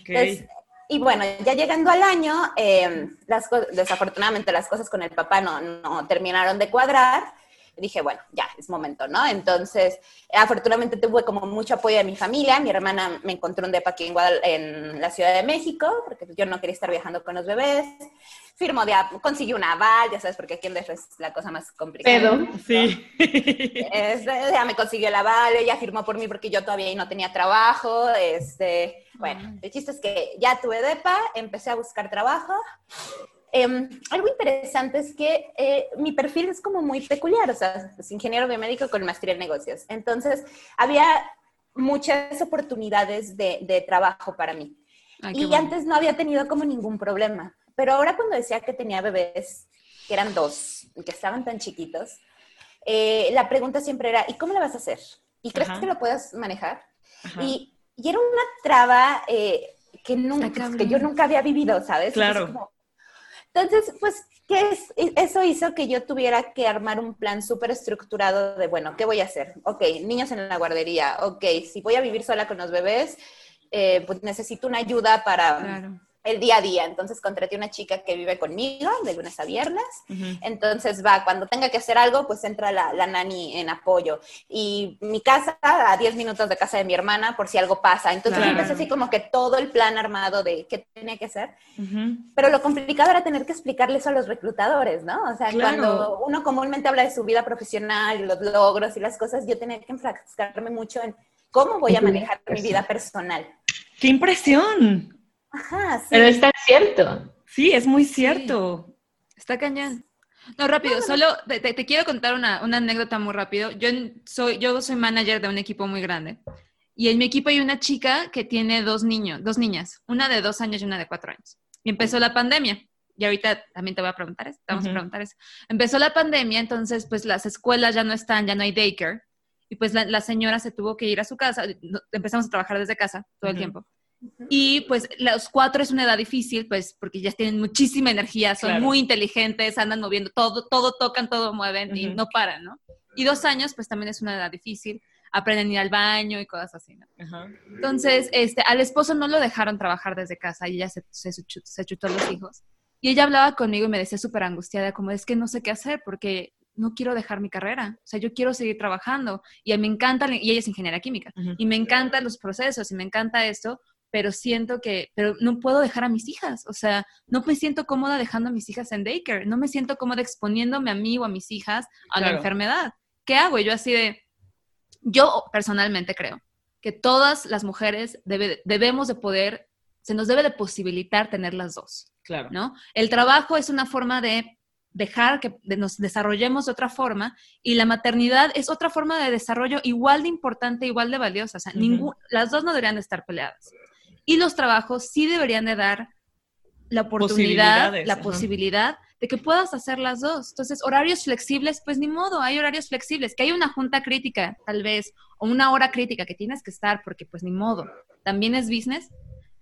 Okay. Y bueno, ya llegando al año, em, las desafortunadamente las cosas con el papá no, no terminaron de cuadrar dije, bueno, ya, es momento, ¿no? Entonces, afortunadamente tuve como mucho apoyo de mi familia. Mi hermana me encontró un depa aquí en, en la Ciudad de México, porque yo no quería estar viajando con los bebés. Firmó, de, consiguió un aval, ya sabes, porque aquí en DF es la cosa más complicada. Pero, sí. ya me consiguió el aval, ella firmó por mí porque yo todavía no tenía trabajo. Este, bueno, el chiste es que ya tuve depa, empecé a buscar trabajo. Em, algo interesante es que eh, mi perfil es como muy peculiar, o sea, es ingeniero biomédico con maestría en negocios. Entonces, había muchas oportunidades de, trabajo para mí. y antes no había tenido como ningún problema. Pero ahora cuando decía que tenía bebés, que eran dos, que estaban tan chiquitos, eh, la pregunta siempre era, ¿y cómo le vas a hacer? ¿Y crees que lo puedas manejar? Y, era una traba eh, que, nunca, que yo nunca había vivido, ¿sabes? Claro. Entonces, pues, ¿qué es? Eso hizo que yo tuviera que armar un plan súper estructurado de, bueno, ¿qué voy a hacer? Ok, niños en la guardería, ok, si voy a vivir sola con los bebés, eh, pues necesito una ayuda para el día a día. Entonces contraté una chica que vive conmigo de lunes a viernes. Entonces va, cuando tenga que hacer algo, pues entra la, la, nani en apoyo. Y mi casa, a 10 minutos de casa de mi hermana, por si algo pasa. Entonces empecé así como que todo el plan armado de qué tenía que hacer. Pero lo complicado era tener que explicarles a los reclutadores, ¿no? O sea, cuando uno comúnmente habla de su vida profesional y los logros y las cosas, yo tenía que enfrascarme mucho en cómo voy a manejar mi vida personal. ¡Qué impresión! Ajá, sí. Pero está cierto. Sí, es muy cierto. Está cañón. No, rápido, solo te, quiero contar una, anécdota muy rápido. Yo soy, yo soy manager de un equipo muy grande. Y en mi equipo hay una chica que tiene dos niños, dos niñas, una de dos años y una de cuatro años. Y empezó la pandemia. Y ahorita también te voy a preguntar eso, vamos a preguntar eso. Empezó la pandemia, entonces pues las escuelas ya no están, ya no hay daycare. Y pues la, señora se tuvo que ir a su casa. Empezamos a trabajar desde casa todo el tiempo. Y pues los cuatro es una edad difícil, pues porque ya tienen muchísima energía, son muy inteligentes, andan moviendo todo, todo tocan, todo mueven y no paran, ¿no? Y dos años, pues también es una edad difícil, aprenden a ir al baño y cosas así, ¿no? Entonces, este, al esposo no lo dejaron trabajar desde casa y ella se, se, se chutó a los hijos. Y ella hablaba conmigo y me decía súper angustiada, como es que no sé qué hacer porque no quiero dejar mi carrera, o sea, yo quiero seguir trabajando y me encanta, y ella es ingeniera química, y me encantan los procesos y me encanta esto, pero siento que, pero no puedo dejar a mis hijas, o sea, no me siento cómoda dejando a mis hijas en daycare, no me siento cómoda exponiéndome a mí o a mis hijas a la enfermedad. ¿Qué hago? Y yo así de, yo personalmente creo que todas las mujeres debemos de poder, se nos debe de posibilitar tener las dos. Claro. ¿No? El trabajo es una forma de dejar que nos desarrollemos de otra forma y la maternidad es otra forma de desarrollo igual de importante, igual de valiosa. O sea, las dos no deberían de estar peleadas. Y los trabajos sí deberían de dar la oportunidad, la posibilidad de que puedas hacer las dos. Entonces, horarios flexibles, pues ni modo, hay horarios flexibles. Que hay una junta crítica, tal vez, o una hora crítica que tienes que estar, porque pues ni modo. También es business.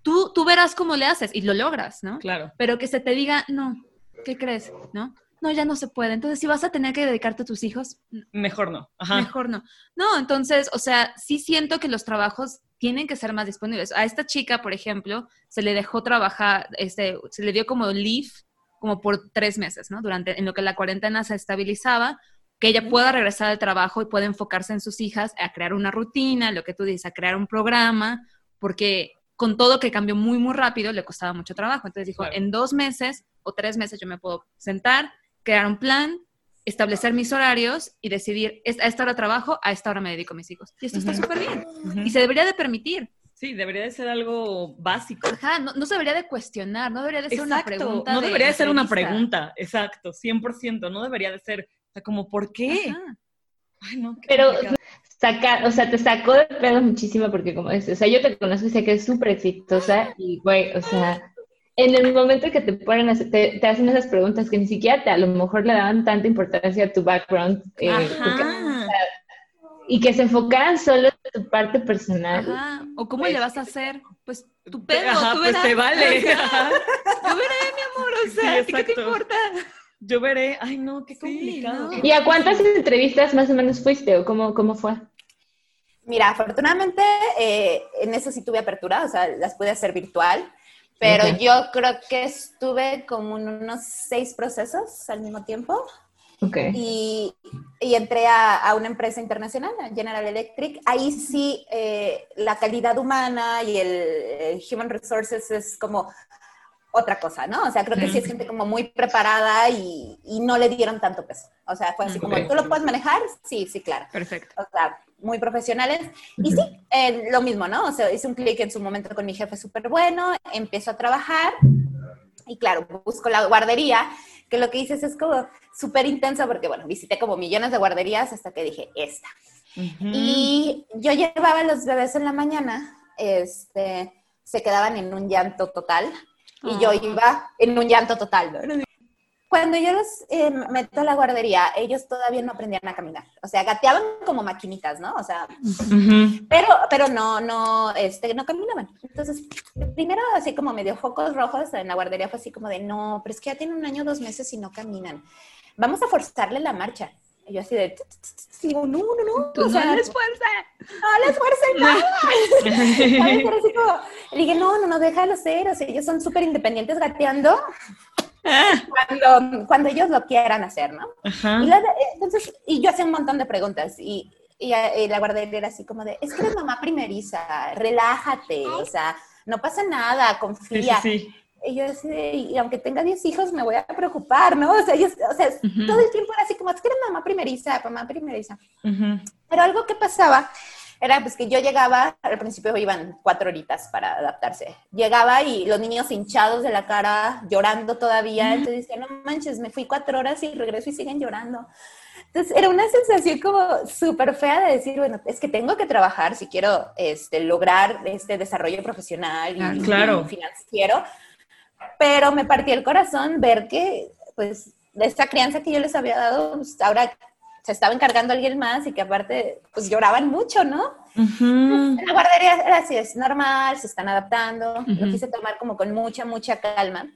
Tú, tú verás cómo le haces y lo logras, ¿no? Claro. Pero que se te diga, no, ¿qué crees? ¿No? No, ya no se puede. Entonces, si vas a tener que dedicarte a tus hijos, mejor no. Mejor no. No, entonces, o sea, sí siento que los trabajos tienen que ser más disponibles. A esta chica, por ejemplo, se le dejó trabajar, este, se le dio como leave como por tres meses, ¿no? Durante, en lo que la cuarentena se estabilizaba, que ella pueda regresar al trabajo y pueda enfocarse en sus hijas, a crear una rutina, lo que tú dices, a crear un programa, porque con todo que cambió muy, muy rápido, le costaba mucho trabajo. Entonces dijo, en dos meses o tres meses yo me puedo sentar, crear un plan, establecer mis horarios y decidir, a esta hora trabajo, a esta hora me dedico a mis hijos. Y esto está súper bien. Y se debería de permitir. Sí, debería de ser algo básico. Ajá, no, se debería de cuestionar, no debería de ser una pregunta. No debería de, ser una pregunta, exacto, 100%, no debería de ser, o sea, como, ¿por qué? Ay, no, Pero sacar, o sea, te sacó de pedo muchísimo porque como es, o sea, yo te conozco y sé que es súper exitosa y, güey, o sea, en el momento que te ponen, te, te, hacen esas preguntas que ni siquiera te, a lo mejor le daban tanta importancia a tu background, eh, y que se enfocaran solo en tu parte personal. Ajá. O cómo le vas a hacer, pues tu pedo, Ajá, tú pues verás. te vale. Yo veré, mi amor, o sea, Sí, ¿a ti ¿qué te importa? Yo veré, ay no, qué Sí, complicado. ¿no? ¿Y a cuántas entrevistas más o menos fuiste o cómo, cómo fue? Mira, afortunadamente eh, en eso sí tuve apertura, o sea, las pude hacer virtual, pero yo creo que estuve como en unos seis procesos al mismo tiempo Ok. y, y entré a, a una empresa internacional, General Electric. Ahí sí eh, la calidad humana y el, human resources es como otra cosa, ¿no? O sea, creo que sí es gente como muy preparada y, y no le dieron tanto peso. O sea, fue así como. ¿tú lo puedes manejar? Sí, sí, claro Perfecto. o sea, muy profesionales. Y sí, eh, lo mismo, ¿no? O sea, hice un clic en su momento con mi jefe súper bueno, empiezo a trabajar y claro, busco la guardería, que lo que hice es como súper intenso porque, bueno, visité como millones de guarderías hasta que dije, esta. Y yo llevaba a los bebés en la mañana, este, se quedaban en un llanto total y yo Ah. iba en un llanto total. Cuando yo los eh, meto a la guardería, ellos todavía no aprendían a caminar. O sea, gateaban como maquinitas, ¿no? O sea, Ujú. pero, pero no, no, este, no caminaban. Entonces, primero así como medio focos rojos en la guardería fue así como de, no, pero es que ya tienen un año, dos meses y no caminan. Vamos a forzarle la marcha. Y yo así de, digo, no, no, no. Tú o sea, no les fuerza. no les fuercen nada. ¿Sabes? Pero así como, le dije, no, no, no, déjalo ser. O sea, ellos son súper independientes gateando cuando, cuando ellos lo quieran hacer, ¿no? Ajá. Y, la- entonces, y yo hacía un montón de preguntas y, y, y la guardería era así como de, es que eres mamá primeriza, relájate, o sea, no pasa nada, Sí, sí, confía. sí. Y yo y aunque tenga 10 hijos, me voy a preocupar, ¿no? O sea, yo- o sea Ujú. todo el tiempo era así como, es que eres mamá primeriza, mamá primeriza. Ujú. Pero algo que pasaba era pues que yo llegaba, al principio iban cuatro horitas para adaptarse. Llegaba y los niños hinchados de la cara, llorando todavía. Entonces decía, no manches, me fui cuatro horas y regreso y siguen llorando. Entonces era una sensación como súper fea de decir, bueno, es que tengo que trabajar si quiero este, lograr este desarrollo profesional y, Claro. Claro. y financiero. Pero me partía el corazón ver que, pues, de esa crianza que yo les había dado, pues, ahora se estaba encargando alguien más y que aparte, pues lloraban mucho, ¿no? Ujú. En la guardería era así, es normal, se están adaptando, lo Ujú. quise tomar como con mucha, mucha calma,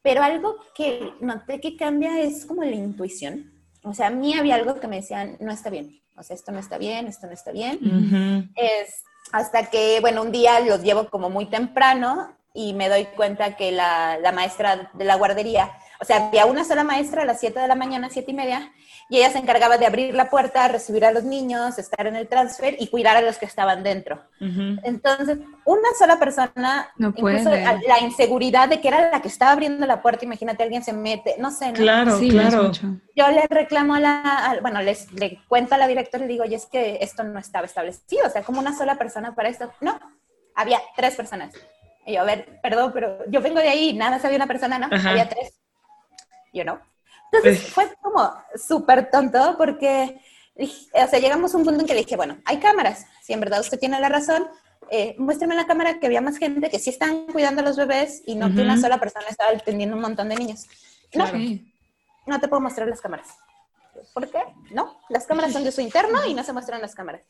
pero algo que noté que cambia es como la intuición. O sea, a mí había algo que me decían, no está bien, o sea, esto no está bien, esto no está bien. Ujú. Es hasta que, bueno, un día los llevo como muy temprano y me doy cuenta que la, la maestra de la guardería, o sea, había una sola maestra a las 7 de la mañana, siete y media, y ella se encargaba de abrir la puerta, recibir a los niños, estar en el transfer y cuidar a los que estaban dentro. Entonces, una sola persona, No incluso puede. a- la inseguridad de que era la que estaba abriendo la puerta, imagínate, alguien se mete, no sé, ¿no? Claro, Sí, claro. Yo le reclamo a la, al- bueno, les, le cuento a la directora y digo, oye, es que esto no estaba establecido, o sea, como una sola persona para esto. No, había tres personas. Y yo, a ver, perdón, pero yo vengo de ahí, nada más había una persona, ¿no? Ajá. Había tres. Yo no. Entonces Pues- fue como súper tonto porque, o sea, llegamos a un punto en que le dije, bueno, hay cámaras, si en verdad usted tiene la razón, eh, muéstrame en la cámara que había más gente que sí están cuidando a los bebés y no que una sola persona estaba atendiendo un montón de niños. No, Sí. no te puedo mostrar las cámaras. ¿Por qué? No, las cámaras son de su interno y no se muestran las cámaras.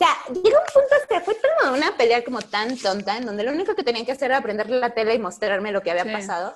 O sea, llegó un punto que fue como una pelea como tan tonta, en donde lo único que tenían que hacer era prenderle la tele y mostrarme lo que había Sí. pasado.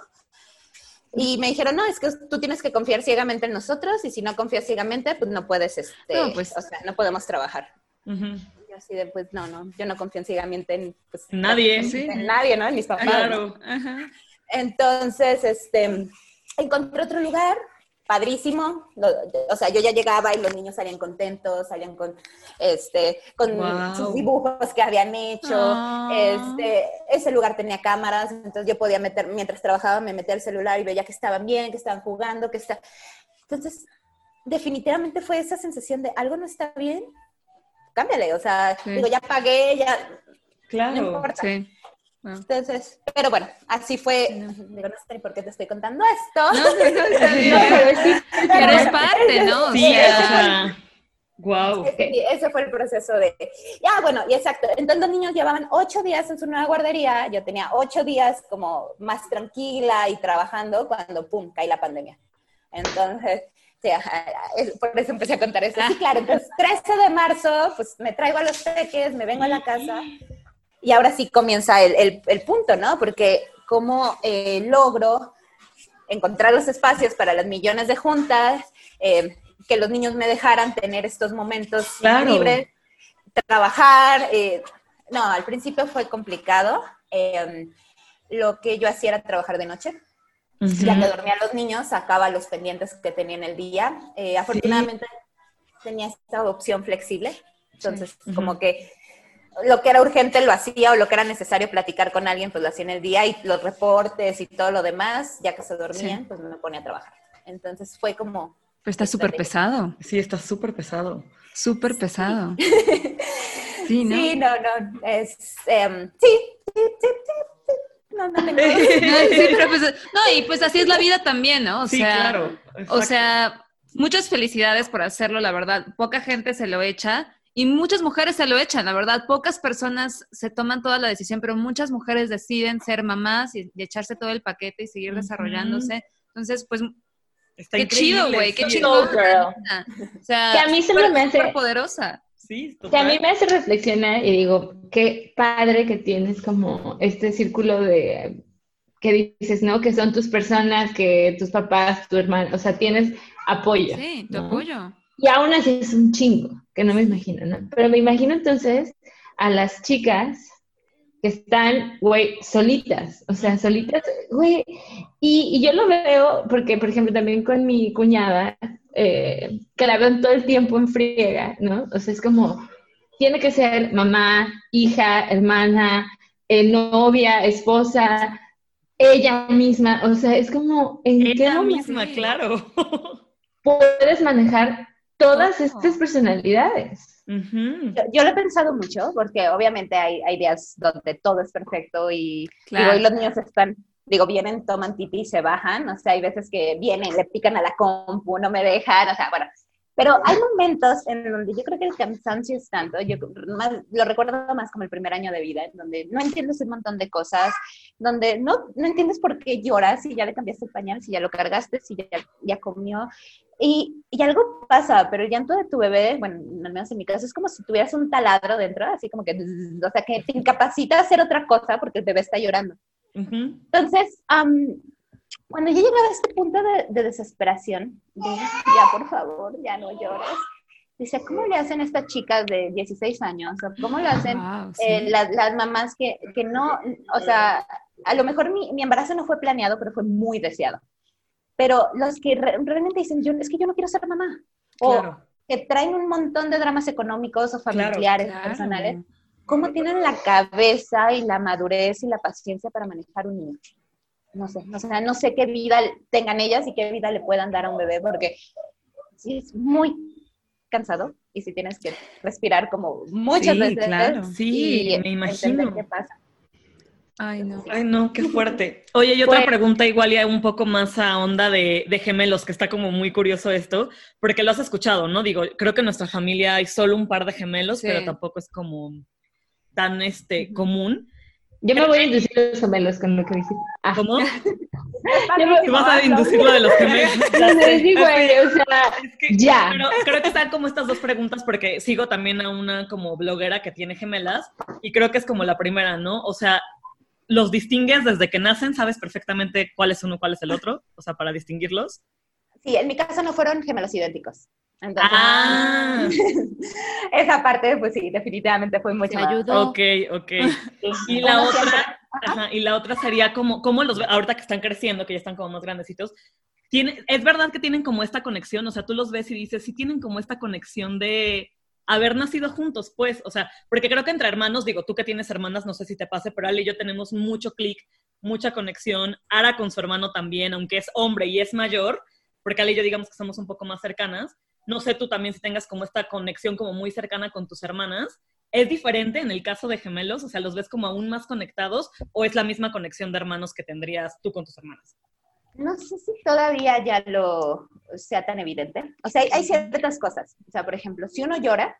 Y me dijeron, no, es que tú tienes que confiar ciegamente en nosotros y si no confías ciegamente, pues no puedes, este, No, pues- o sea, no podemos trabajar. Y así de, pues no, no, yo no confío ciegamente en, pues, Nadie. Sí. en nadie, ¿no? En mis papás. ¿no? Claro. Ajá. Entonces, este, encontré otro lugar, padrísimo. Lo- o sea, yo ya llegaba y los niños salían contentos, salían con, este, con Wow. sus dibujos que habían hecho. Ah. Este, ese lugar tenía cámaras, entonces yo podía meter, mientras trabajaba, me metía el celular y veía que estaban bien, que estaban jugando, que está. Entonces, definitivamente fue esa sensación de algo no está bien, cámbiale. O sea, Sí. digo, ya pagué, ya no Claro. importa. Sí. Bueno. Entonces, pero bueno, así fue. Digo, no sé ni por qué te estoy contando esto. No, no, no, está bien. No, pero sí, Pero es parte, ¿no? Sí, o sea, sea, Wow. ese fue el proceso de. Ya, bueno, y exacto. Entonces los niños llevaban ocho días en su nueva guardería. Yo tenía ocho días como más tranquila y trabajando cuando, pum, cae la pandemia. Entonces, sí, por eso empecé a contar eso. Sí, claro. Entonces, 13 de marzo, pues me traigo a los peques, me vengo a la casa. Y ahora sí comienza el, el, punto, ¿no? Porque cómo eh, logro encontrar los espacios para las millones de juntas, eh, que los niños me dejaran tener estos momentos libres, trabajar. Eh, no, al principio fue complicado. Lo que yo hacía era trabajar de noche. Ya que dormía los niños, sacaba los pendientes que tenía en el día. Afortunadamente tenía esta opción flexible. Entonces, como que lo que era urgente lo hacía o lo que era necesario platicar con alguien, pues lo hacía en el día y los reportes y todo lo demás, ya que se dormían, pues me ponía a trabajar. Entonces fue como está súper pesado. Sí, está súper pesado. Súper pesado. Sí, ¿no? Sí, no, no. Es, em, sí, sí, sí, sí, No, no tengo. Pues, no, y pues así es la vida también, ¿no? O sí, sea, claro. O sea, muchas felicidades por hacerlo, la verdad. Poca gente se lo echa. Y muchas mujeres se lo echan, la verdad. Pocas personas se toman toda la decisión, pero muchas mujeres deciden ser mamás y, echarse todo el paquete y seguir desarrollándose. Entonces, pues qué chido, güey, qué chido. O sea, que a mí se me hace poderosa. Sí, que a mí me hace reflexionar y digo, qué padre que tienes como este círculo de que dices, ¿no? Que son tus personas, que tus papás, tu hermano, o sea, tienes apoyo. Sí, tu apoyo. Y aún así es un chingo, que no me imagino, ¿no? Pero me imagino entonces a las chicas que están, güey, solitas, o sea, solitas, güey. Y, yo lo veo porque, por ejemplo, también con mi cuñada, eh, que la veo todo el tiempo en friega, ¿no? O sea, es como, tiene que ser mamá, hija, hermana, eh, novia, esposa, ella misma, o sea, es como, ¿en ella misma, claro. puedes manejar todas estas personalidades? yo, lo he pensado mucho, porque obviamente hay, hay días donde todo es perfecto y, digo, y los niños están, digo, vienen, toman tipi y se bajan, o sea, hay veces que vienen, le pican a la compu, no me dejan, o sea, bueno, pero hay momentos en donde yo creo que el cansancio es tanto, yo lo recuerdo más como el primer año de vida, en donde no entiendes un montón de cosas, donde no, no entiendes por qué lloras, si ya le cambiaste el pañal, si ya lo cargaste, si ya, ya comió. Y, y, algo pasa, pero el llanto de tu bebé, bueno, al menos en mi caso, es como si tuvieras un taladro dentro, así como que, o sea, que te incapacita a hacer otra cosa porque el bebé está llorando. Entonces, cuando yo llegaba a este punto de, desesperación, ya por favor, ya no llores, dice, ¿cómo le hacen estas chicas de 16 años? ¿Cómo lo hacen eh, las, mamás que, que, no, o sea, a lo mejor mi, mi, embarazo no fue planeado, pero fue muy deseado. Pero los que realmente dicen, yo, es que yo no quiero ser mamá. O que traen un montón de dramas económicos o familiares, personales, ¿cómo tienen la cabeza y la madurez y la paciencia para manejar un niño? no sé, o sea, no sé qué vida tengan ellas y qué vida le puedan dar a un bebé, porque sí es muy cansado y si tienes que respirar como muchas veces. Claro, sí, me imagino. qué pasa. Ay, no. Ay, no, qué fuerte. Oye, y otra pregunta igual ya un poco más a onda de, gemelos, que está como muy curioso esto, porque lo has escuchado, ¿no? Digo, creo que en nuestra familia hay solo un par de gemelos, pero tampoco es como tan este, común. Yo me voy a inducir los gemelos con lo que dijiste. Ah. ¿Cómo? Tú vas a inducir lo de los gemelos. sí, güey, o sea, ya. Pero creo que están como estas dos preguntas porque sigo también a una como bloguera que tiene gemelas y creo que es como la primera, ¿no? O sea, los distingues desde que nacen, sabes perfectamente cuál es uno, cuál es el otro, o sea, para distinguirlos. Sí, en mi caso no fueron gemelos idénticos. ah. esa parte, pues sí, definitivamente fue mucho más. ayudó. Ok, ok. y la otra, y la otra sería como, como los, ahorita que están creciendo, que ya están como más grandecitos, tiene, es verdad que tienen como esta conexión, o sea, tú los ves y dices, sí tienen como esta conexión de haber nacido juntos, pues, o sea, porque creo que entre hermanos, digo, tú que tienes hermanas, no sé si te pase, pero Ale y yo tenemos mucho clic, mucha conexión, Ara con su hermano también, aunque es hombre y es mayor, porque Ale y yo digamos que somos un poco más cercanas, no sé tú también si tengas como esta conexión como muy cercana con tus hermanas. ¿Es diferente en el caso de gemelos? O sea, ¿los ves como aún más conectados o es la misma conexión de hermanos que tendrías tú con tus hermanas? No sé si todavía ya lo sea tan evidente. O sea, hay, ciertas cosas. O sea, por ejemplo, si uno llora,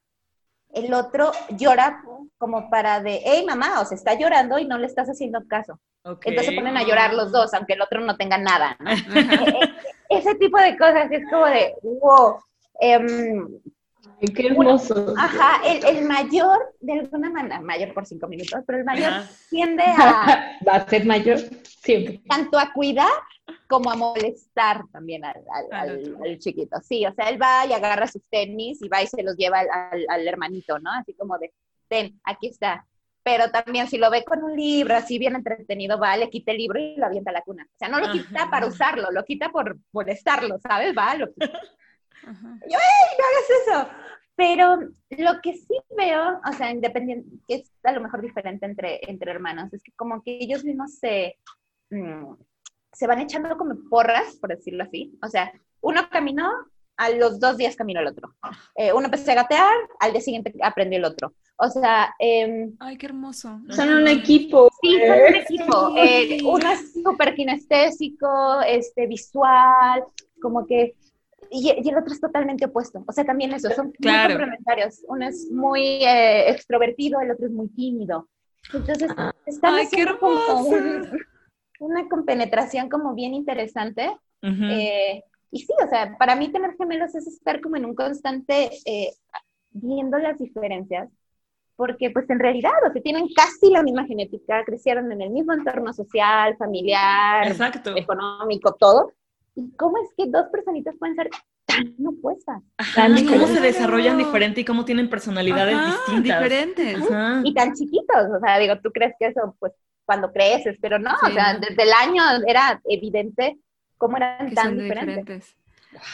el otro llora como para de, hey mamá, o sea, está llorando y no le estás haciendo caso. Entonces se ponen a llorar los dos, aunque el otro no tenga nada. ¿no? Ese tipo de cosas es como de, wow. Em, qué hermoso. ajá, el, mayor, de alguna manera, mayor por cinco minutos, pero el mayor tiende a... Va a ser mayor siempre. Tanto a cuidar como a molestar también al, chiquito. Sí, o sea, él va y agarra sus tenis y va y se los lleva al, hermanito, ¿no? Así como de, ten, aquí está. Pero también si lo ve con un libro así bien entretenido, va, le quita el libro y lo avienta a la cuna. O sea, no lo quita para usarlo, lo quita por molestarlo, ¿sabes? Va, lo quita. Yo, ¡ey, no hagas eso! Pero lo que sí veo, o sea, independiente, que es a lo mejor diferente entre, entre hermanos, es que como que ellos mismos se, mm, se van echando como porras, por decirlo así. O sea, uno caminó, a los dos días caminó el otro. Eh, uno empezó a gatear, al día siguiente aprendió el otro. O sea... Em, Ay, qué hermoso. Son un equipo. Sí, son un equipo. Eh, uno es súper kinestésico, este, visual, como que... Y, el otro es totalmente opuesto. O sea, también eso, son muy complementarios. Uno es muy eh, extrovertido, el otro es muy tímido. Entonces, ah. están Ay, qué hermoso una compenetración como bien interesante. Eh, y sí, o sea, para mí tener gemelos es estar como en un constante eh, viendo las diferencias, porque pues en realidad, o sea, tienen casi la misma genética, crecieron en el mismo entorno social, familiar, económico, todo. ¿Y cómo es que dos personitas pueden ser tan opuestas? ¿Cómo se desarrollan diferente y cómo tienen personalidades distintas? Diferentes. Y tan chiquitos, o sea, digo, ¿tú crees que eso pues cuando creces, pero no, o sea, desde el año era evidente cómo eran tan diferentes.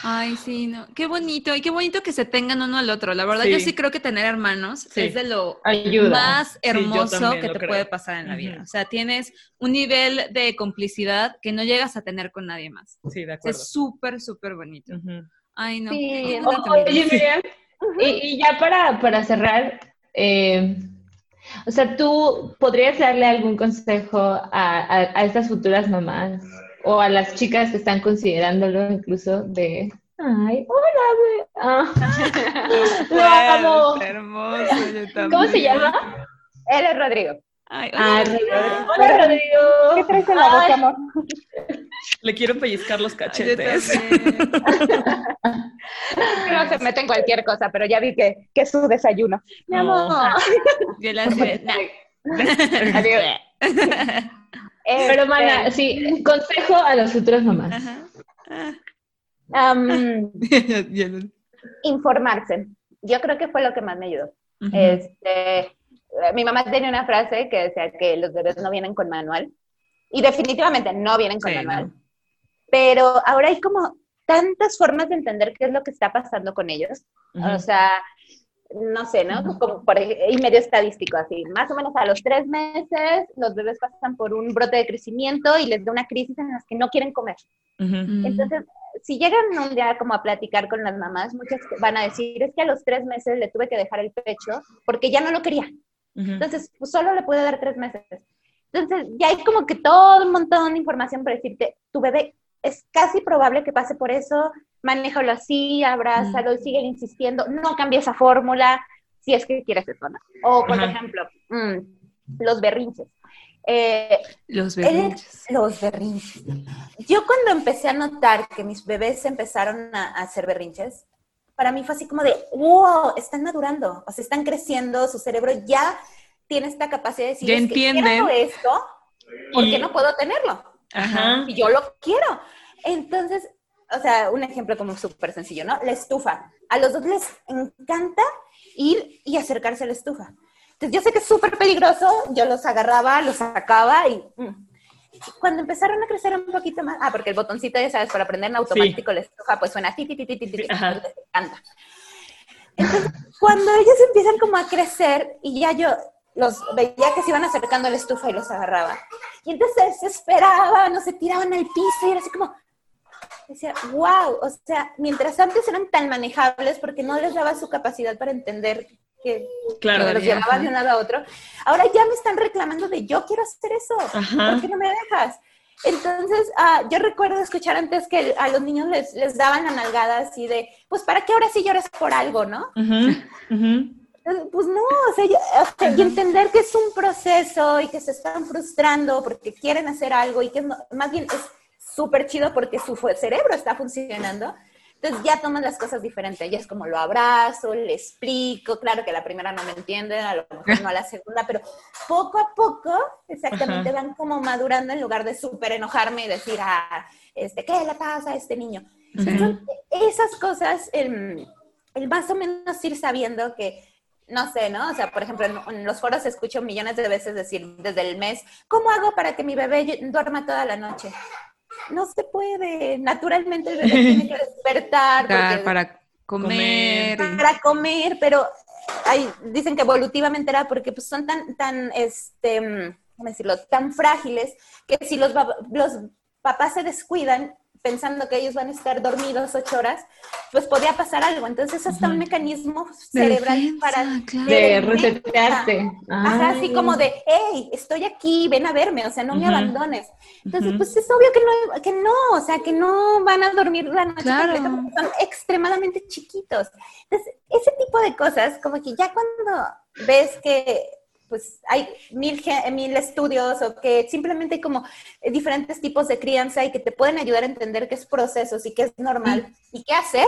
Ay, sí, no. Qué bonito. Y qué bonito que se tengan uno al otro. La verdad, yo sí creo que tener hermanos es de lo más hermoso que te puede pasar en la vida. O sea, tienes un nivel de complicidad que no llegas a tener con nadie más. Sí, de acuerdo. Es súper, súper bonito. Ay, no. Sí. Oye, Miriam, y, ya para, para cerrar, eh, o sea, ¿tú podrías darle algún consejo a, estas futuras mamás o a las chicas que están considerándolo incluso de... Ay, hola, ah. Lo Hermoso, ¿Cómo se llama? Él es Rodrigo. Ay, hola, hola, Rodrigo. ¿Qué traes en la boca, amor? Le quiero pellizcar los cachetes. no se mete en cualquier cosa, pero ya vi que, que es su desayuno. Mi amor. Yo la sé. Adiós. Pero, mana, este, sí, consejo a las futuras mamás. informarse. Yo creo que fue lo que más me ayudó. Este, mi mamá tenía una frase que decía que los bebés no vienen con manual. Y definitivamente no vienen con manual. Pero ahora hay como tantas formas de entender qué es lo que está pasando con ellos. O sea, no sé, ¿no? Como por, y medio estadístico, así. Más o menos a los tres meses, los bebés pasan por un brote de crecimiento y les da una crisis en las que no quieren comer. Entonces, si llegan un día como a platicar con las mamás, muchas van a decir, es que a los tres meses le tuve que dejar el pecho porque ya no lo quería. Entonces, pues solo le pude dar tres meses. Entonces, ya hay como que todo un montón de información para decirte, tu bebé es casi probable que pase por eso, manéjalo así, abrázalo, mm. sigue insistiendo, no cambie esa fórmula si es que quieres eso, ¿no? O, por ejemplo, mm, los berrinches. Eh, los berrinches. los berrinches. Yo cuando empecé a notar que mis bebés empezaron a, hacer berrinches, para mí fue así como de, wow, están madurando, o sea, están creciendo, su cerebro ya tiene esta capacidad de decir, ya entienden. esto, ¿por qué no puedo tenerlo? Ajá. Y yo lo quiero. Entonces, o sea, un ejemplo como súper sencillo, ¿no? La estufa. A los dos les encanta ir y acercarse a la estufa. Entonces, yo sé que es súper peligroso, yo los agarraba, los sacaba y... Mm. Cuando empezaron a crecer un poquito más, ah, porque el botoncito, ya sabes, para aprender en automático la estufa, pues suena ti, ti, ti, ti, ti, les encanta. Entonces, cuando ellos empiezan como a crecer y ya yo, los veía que se iban acercando a la estufa y los agarraba. Y entonces se desesperaban o se tiraban al piso y era así como, decía, wow, o sea, mientras antes eran tan manejables porque no les daba su capacidad para entender que, claro, los llevaba de un lado a otro, ahora ya me están reclamando de yo quiero hacer eso, ¿por qué no me dejas? Entonces, ah, yo recuerdo escuchar antes que a los niños les, les daban la nalgada así de, pues, ¿para qué ahora sí lloras por algo, no? Pues no, o sea, y entender que es un proceso y que se están frustrando porque quieren hacer algo y que más bien es súper chido porque su cerebro está funcionando. Entonces ya toman las cosas diferentes. Ya es como lo abrazo, le explico. Claro que la primera no me entienden, a lo mejor no a la segunda, pero poco a poco, exactamente, van como madurando en lugar de súper enojarme y decir, ah, este, ¿qué le pasa a este niño? esas cosas, el, el más o menos ir sabiendo que no sé, ¿no? O sea, por ejemplo, en, los foros escucho millones de veces decir desde el mes, ¿cómo hago para que mi bebé duerma toda la noche? No se puede, naturalmente el bebé tiene que despertar. para comer. Para comer, pero hay, dicen que evolutivamente era porque pues, son tan, tan, este, ¿cómo decirlo?, tan frágiles que si los, los papás se descuidan, pensando que ellos van a estar dormidos ocho horas, pues podía pasar algo. Entonces, hasta un mecanismo cerebral para... De resetearte. así como de, hey, estoy aquí, ven a verme, o sea, no me abandones. Entonces, pues es obvio que no, que no, o sea, que no van a dormir la noche completa porque son extremadamente chiquitos. Entonces, ese tipo de cosas, como que ya cuando ves que pues hay mil, mil estudios o que simplemente hay como diferentes tipos de crianza y que te pueden ayudar a entender qué es procesos y qué es normal y qué hacer,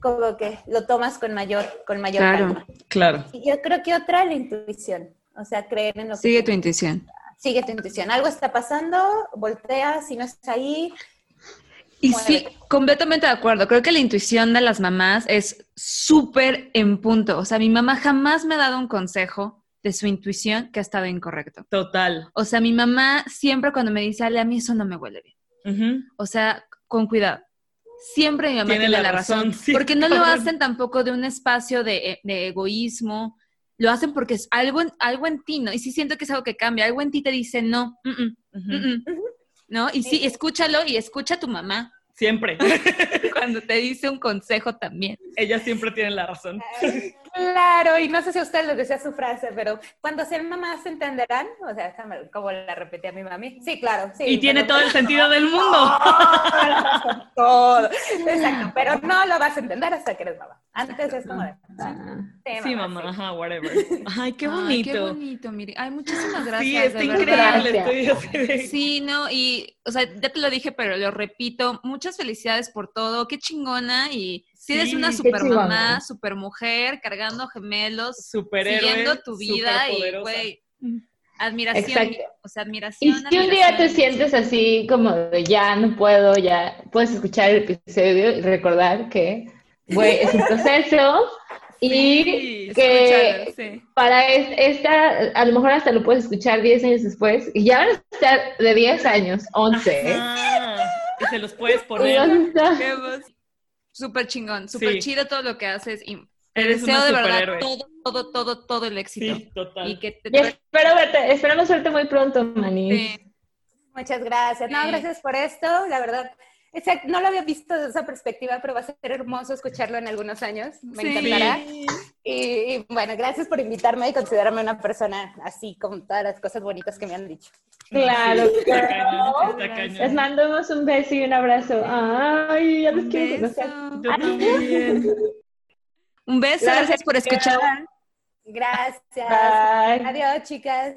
como que lo tomas con mayor, con mayor calma. Claro. Y yo creo que otra, la intuición. O sea, creer en lo Sigue tu intuición. Sigue tu intuición. Algo está pasando, voltea, si no estás ahí. Y sí, completamente de acuerdo. Creo que la intuición de las mamás es súper en punto. O sea, mi mamá jamás me ha dado un consejo de su intuición que ha estado incorrecto. Total. O sea, mi mamá siempre cuando me dice, Ale, a mí eso no me huele bien. O sea, con cuidado. Siempre mi mamá tiene, la, razón. porque no lo hacen tampoco de un espacio de, egoísmo. Lo hacen porque es algo, algo en ti, ¿no? Y sí siento que es algo que cambia. Algo en ti te dice no. ¿No? Y sí, escúchalo y escucha a tu mamá. Siempre. Cuando te dice un consejo también. Ella siempre tiene la razón. Claro, y no sé si a usted les decía su frase, pero cuando sean mamás entenderán, o sea, como la repetía mi mami. Sí, claro, sí. Y tiene todo el sentido del mundo. Todo, Exacto, pero no lo vas a entender hasta que eres mamá. Antes es como de... Sí, mamá, ajá, whatever. Ay, qué bonito. qué bonito, mire. Ay, muchísimas gracias. Sí, está increíble. Estoy Sí, no, y, o sea, ya te lo dije, pero lo repito. Muchas felicidades por todo. Qué chingona y si eres una super mamá, super mujer, cargando gemelos, siguiendo tu vida y, güey, admiración. O sea, admiración. Y si un día te sientes así como de ya no puedo, ya puedes escuchar el episodio y recordar que, güey, es un proceso. y que para esta, a lo mejor hasta lo puedes escuchar 10 años después, y ya van a estar de 10 años, 11. y se los puedes poner. Súper chingón, súper chido todo lo que haces y te deseo de verdad todo, todo, todo, todo el éxito. Sí, total. Y, que espero verte, esperamos verte muy pronto, Mani. Muchas gracias. No, gracias por esto, la verdad. No lo había visto desde esa perspectiva, pero va a ser hermoso escucharlo en algunos años. Me encantará. Y, bueno, gracias por invitarme y considerarme una persona así, con todas las cosas bonitas que me han dicho. Claro, claro. Les mandamos un beso y un abrazo. Ay, ya los quiero Un beso, gracias, por escuchar. Gracias. Adiós, chicas.